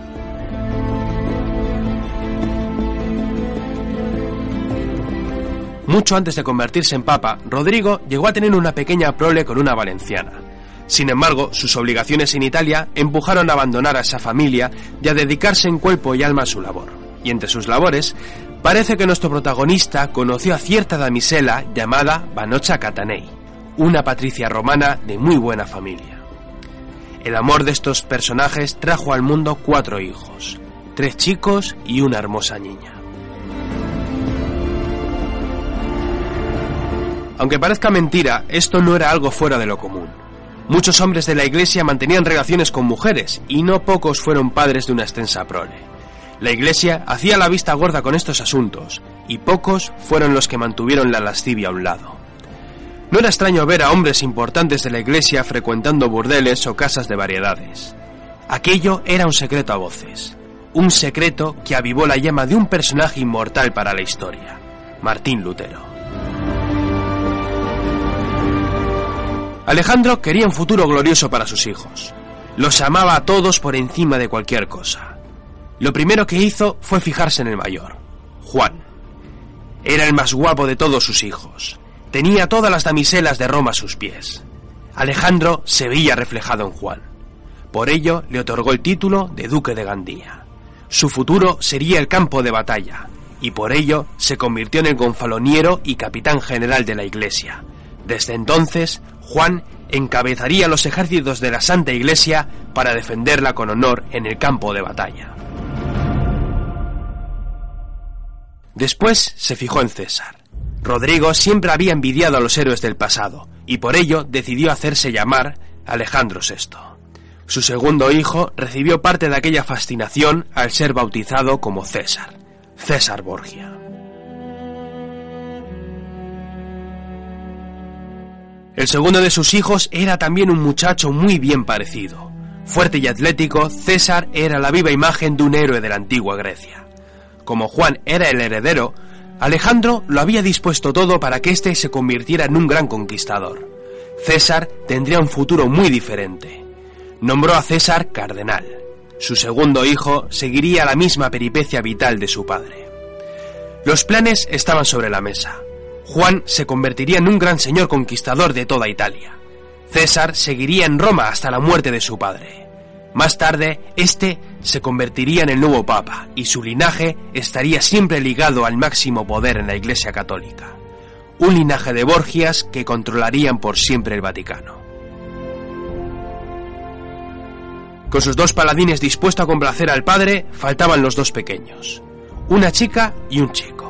Mucho antes de convertirse en papa, Rodrigo llegó a tener una pequeña prole con una valenciana. Sin embargo, sus obligaciones en Italia empujaron a abandonar a esa familia y a dedicarse en cuerpo y alma a su labor. Y entre sus labores, parece que nuestro protagonista conoció a cierta damisela llamada Banocha Catanei una patricia romana de muy buena familia. El amor de estos personajes trajo al mundo cuatro hijos, tres chicos y una hermosa niña. Aunque parezca mentira, esto no era algo fuera de lo común. Muchos hombres de la iglesia mantenían relaciones con mujeres y no pocos fueron padres de una extensa prole. La iglesia hacía la vista gorda con estos asuntos y pocos fueron los que mantuvieron la lascivia a un lado. No era extraño ver a hombres importantes de la iglesia frecuentando burdeles o casas de variedades. Aquello era un secreto a voces, un secreto que avivó la llama de un personaje inmortal para la historia, Martín Lutero. Alejandro quería un futuro glorioso para sus hijos. Los amaba a todos por encima de cualquier cosa. Lo primero que hizo fue fijarse en el mayor, Juan. Era el más guapo de todos sus hijos. Tenía todas las damiselas de Roma a sus pies. Alejandro se veía reflejado en Juan. Por ello le otorgó el título de duque de Gandía. Su futuro sería el campo de batalla, y por ello se convirtió en el gonfaloniero y capitán general de la iglesia. Desde entonces, Juan encabezaría los ejércitos de la Santa Iglesia para defenderla con honor en el campo de batalla. Después se fijó en César. Rodrigo siempre había envidiado a los héroes del pasado, y por ello decidió hacerse llamar Alejandro VI. Su segundo hijo recibió parte de aquella fascinación al ser bautizado como César, César Borgia. El segundo de sus hijos era también un muchacho muy bien parecido. Fuerte y atlético, César era la viva imagen de un héroe de la antigua Grecia. Como Juan era el heredero, Alejandro lo había dispuesto todo para que éste se convirtiera en un gran conquistador. César tendría un futuro muy diferente. Nombró a César cardenal. Su segundo hijo seguiría la misma peripecia vital de su padre. Los planes estaban sobre la mesa. Juan se convertiría en un gran señor conquistador de toda Italia. César seguiría en Roma hasta la muerte de su padre. Más tarde, este se convertiría en el nuevo papa y su linaje estaría siempre ligado al máximo poder en la Iglesia Católica. Un linaje de Borgias que controlarían por siempre el Vaticano. Con sus dos paladines dispuestos a complacer al padre, faltaban los dos pequeños, una chica y un chico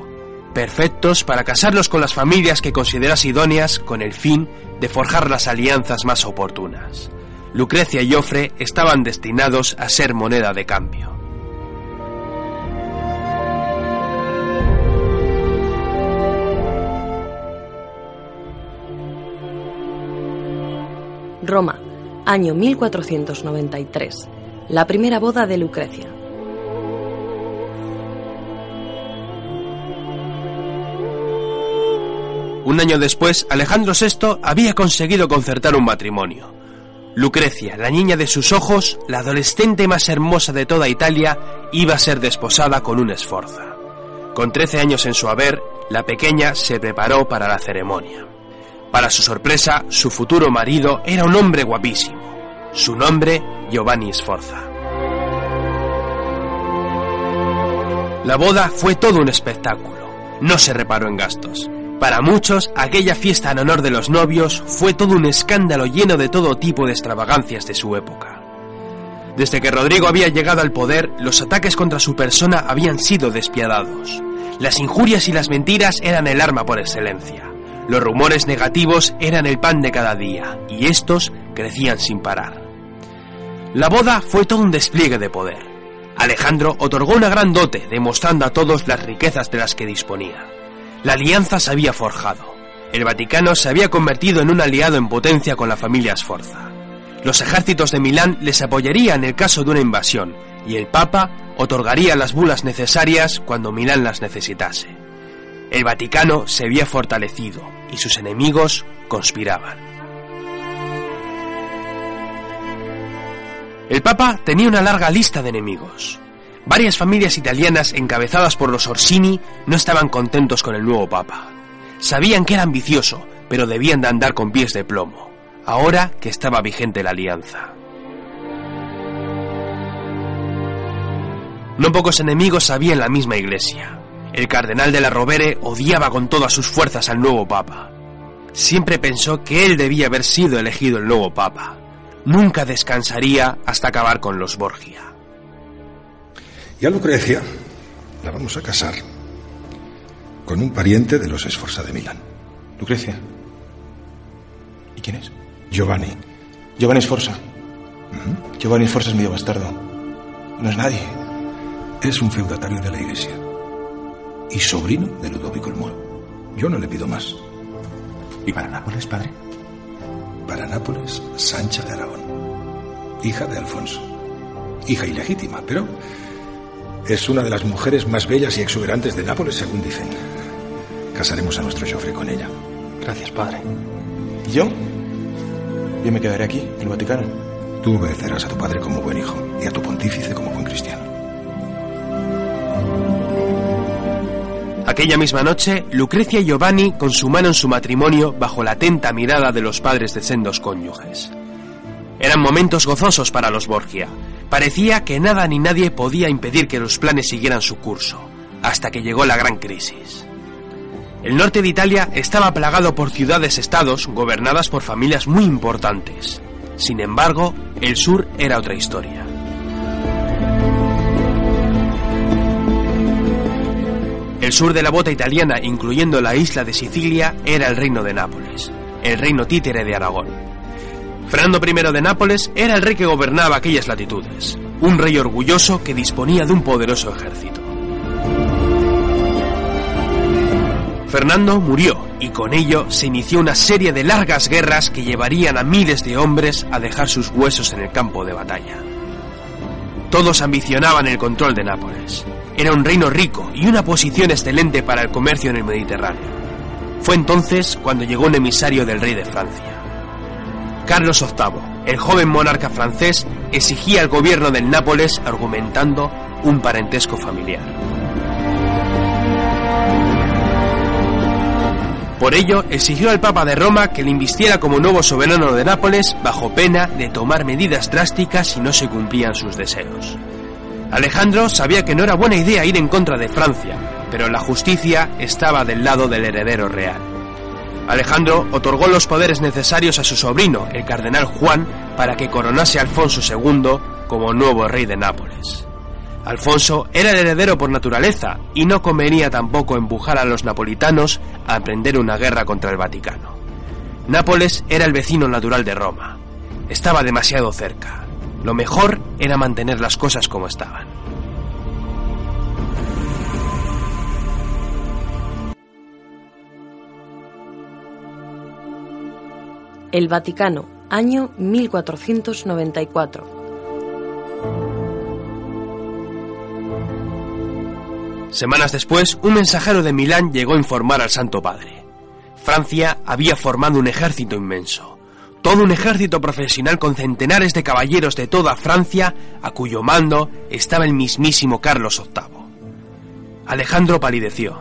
perfectos para casarlos con las familias que consideras idóneas con el fin de forjar las alianzas más oportunas. Lucrecia y Ofre estaban destinados a ser moneda de cambio. Roma, año 1493. La primera boda de Lucrecia. Un año después, Alejandro VI había conseguido concertar un matrimonio. Lucrecia, la niña de sus ojos, la adolescente más hermosa de toda Italia, iba a ser desposada con un esforza. Con 13 años en su haber, la pequeña se preparó para la ceremonia. Para su sorpresa, su futuro marido era un hombre guapísimo. Su nombre, Giovanni Sforza. La boda fue todo un espectáculo. No se reparó en gastos. Para muchos, aquella fiesta en honor de los novios fue todo un escándalo lleno de todo tipo de extravagancias de su época. Desde que Rodrigo había llegado al poder, los ataques contra su persona habían sido despiadados. Las injurias y las mentiras eran el arma por excelencia. Los rumores negativos eran el pan de cada día, y estos crecían sin parar. La boda fue todo un despliegue de poder. Alejandro otorgó una gran dote, demostrando a todos las riquezas de las que disponía. La alianza se había forjado. El Vaticano se había convertido en un aliado en potencia con la familia Sforza. Los ejércitos de Milán les apoyarían en el caso de una invasión y el Papa otorgaría las bulas necesarias cuando Milán las necesitase. El Vaticano se había fortalecido y sus enemigos conspiraban. El Papa tenía una larga lista de enemigos. Varias familias italianas encabezadas por los Orsini no estaban contentos con el nuevo papa. Sabían que era ambicioso, pero debían de andar con pies de plomo, ahora que estaba vigente la alianza. No pocos enemigos había en la misma iglesia. El cardenal de la Rovere odiaba con todas sus fuerzas al nuevo papa. Siempre pensó que él debía haber sido elegido el nuevo papa. Nunca descansaría hasta acabar con los Borgia. Y a Lucrecia la vamos a casar con un pariente de los Esforza de Milán. Lucrecia. ¿Y quién es? Giovanni, Giovanni Sforza. Giovanni Sforza es medio bastardo. No es nadie. Es un feudatario de la iglesia. Y sobrino de Ludovico el Moro. Yo no le pido más. ¿Y para Nápoles, padre? Para Nápoles, Sancha de Aragón. Hija de Alfonso. Hija ilegítima, pero es una de las mujeres más bellas y exuberantes de Nápoles, según dicen. Casaremos a nuestro Joffre con ella. Gracias, padre. ¿Y yo? Yo me quedaré aquí, en el Vaticano. Tú obedecerás a tu padre como buen hijo y a tu pontífice como buen cristiano. Aquella misma noche, Lucrecia y Giovanni consumaron su matrimonio bajo la atenta mirada de los padres de sendos cónyuges. Eran momentos gozosos para los Borgia. Parecía que nada ni nadie podía impedir que los planes siguieran su curso, hasta que llegó la gran crisis. El norte de Italia estaba plagado por ciudades-estados gobernadas por familias muy importantes. Sin embargo, el sur era otra historia. El sur de la bota italiana, incluyendo la isla de Sicilia, era el reino de Nápoles, el reino títere de Aragón. Fernando I de Nápoles era el rey que gobernaba aquellas latitudes, un rey orgulloso que disponía de un poderoso ejército. Fernando murió y con ello se inició una serie de largas guerras que llevarían a miles de hombres a dejar sus huesos en el campo de batalla. Todos ambicionaban el control de Nápoles. Era un reino rico y una posición excelente para el comercio en el Mediterráneo. Fue entonces cuando llegó un emisario del rey de Francia. Carlos VIII, el joven monarca francés, exigía el gobierno del Nápoles argumentando un parentesco familiar. Por ello, exigió al Papa de Roma que le invistiera como nuevo soberano de Nápoles bajo pena de tomar medidas drásticas si no se cumplían sus deseos. Alejandro sabía que no era buena idea ir en contra de Francia, pero la justicia estaba del lado del heredero real. Alejandro otorgó los poderes necesarios a su sobrino, el cardenal Juan, para que coronase a Alfonso II como nuevo rey de Nápoles. Alfonso era el heredero por naturaleza y no convenía tampoco empujar a los napolitanos a emprender una guerra contra el Vaticano. Nápoles era el vecino natural de Roma. Estaba demasiado cerca. Lo mejor era mantener las cosas como estaban. El Vaticano, año 1494. Semanas después, un mensajero de Milán llegó a informar al Santo Padre. Francia había formado un ejército inmenso, todo un ejército profesional con centenares de caballeros de toda Francia, a cuyo mando estaba el mismísimo Carlos VIII. Alejandro palideció.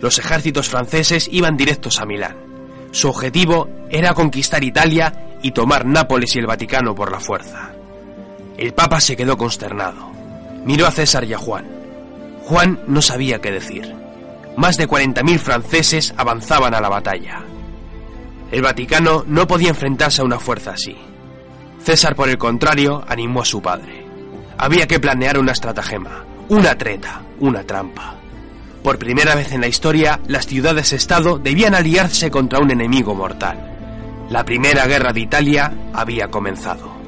Los ejércitos franceses iban directos a Milán. Su objetivo era conquistar Italia y tomar Nápoles y el Vaticano por la fuerza. El Papa se quedó consternado. Miró a César y a Juan. Juan no sabía qué decir. Más de 40.000 franceses avanzaban a la batalla. El Vaticano no podía enfrentarse a una fuerza así. César, por el contrario, animó a su padre. Había que planear una estratagema, una treta, una trampa. Por primera vez en la historia, las ciudades-estado debían aliarse contra un enemigo mortal. La primera guerra de Italia había comenzado.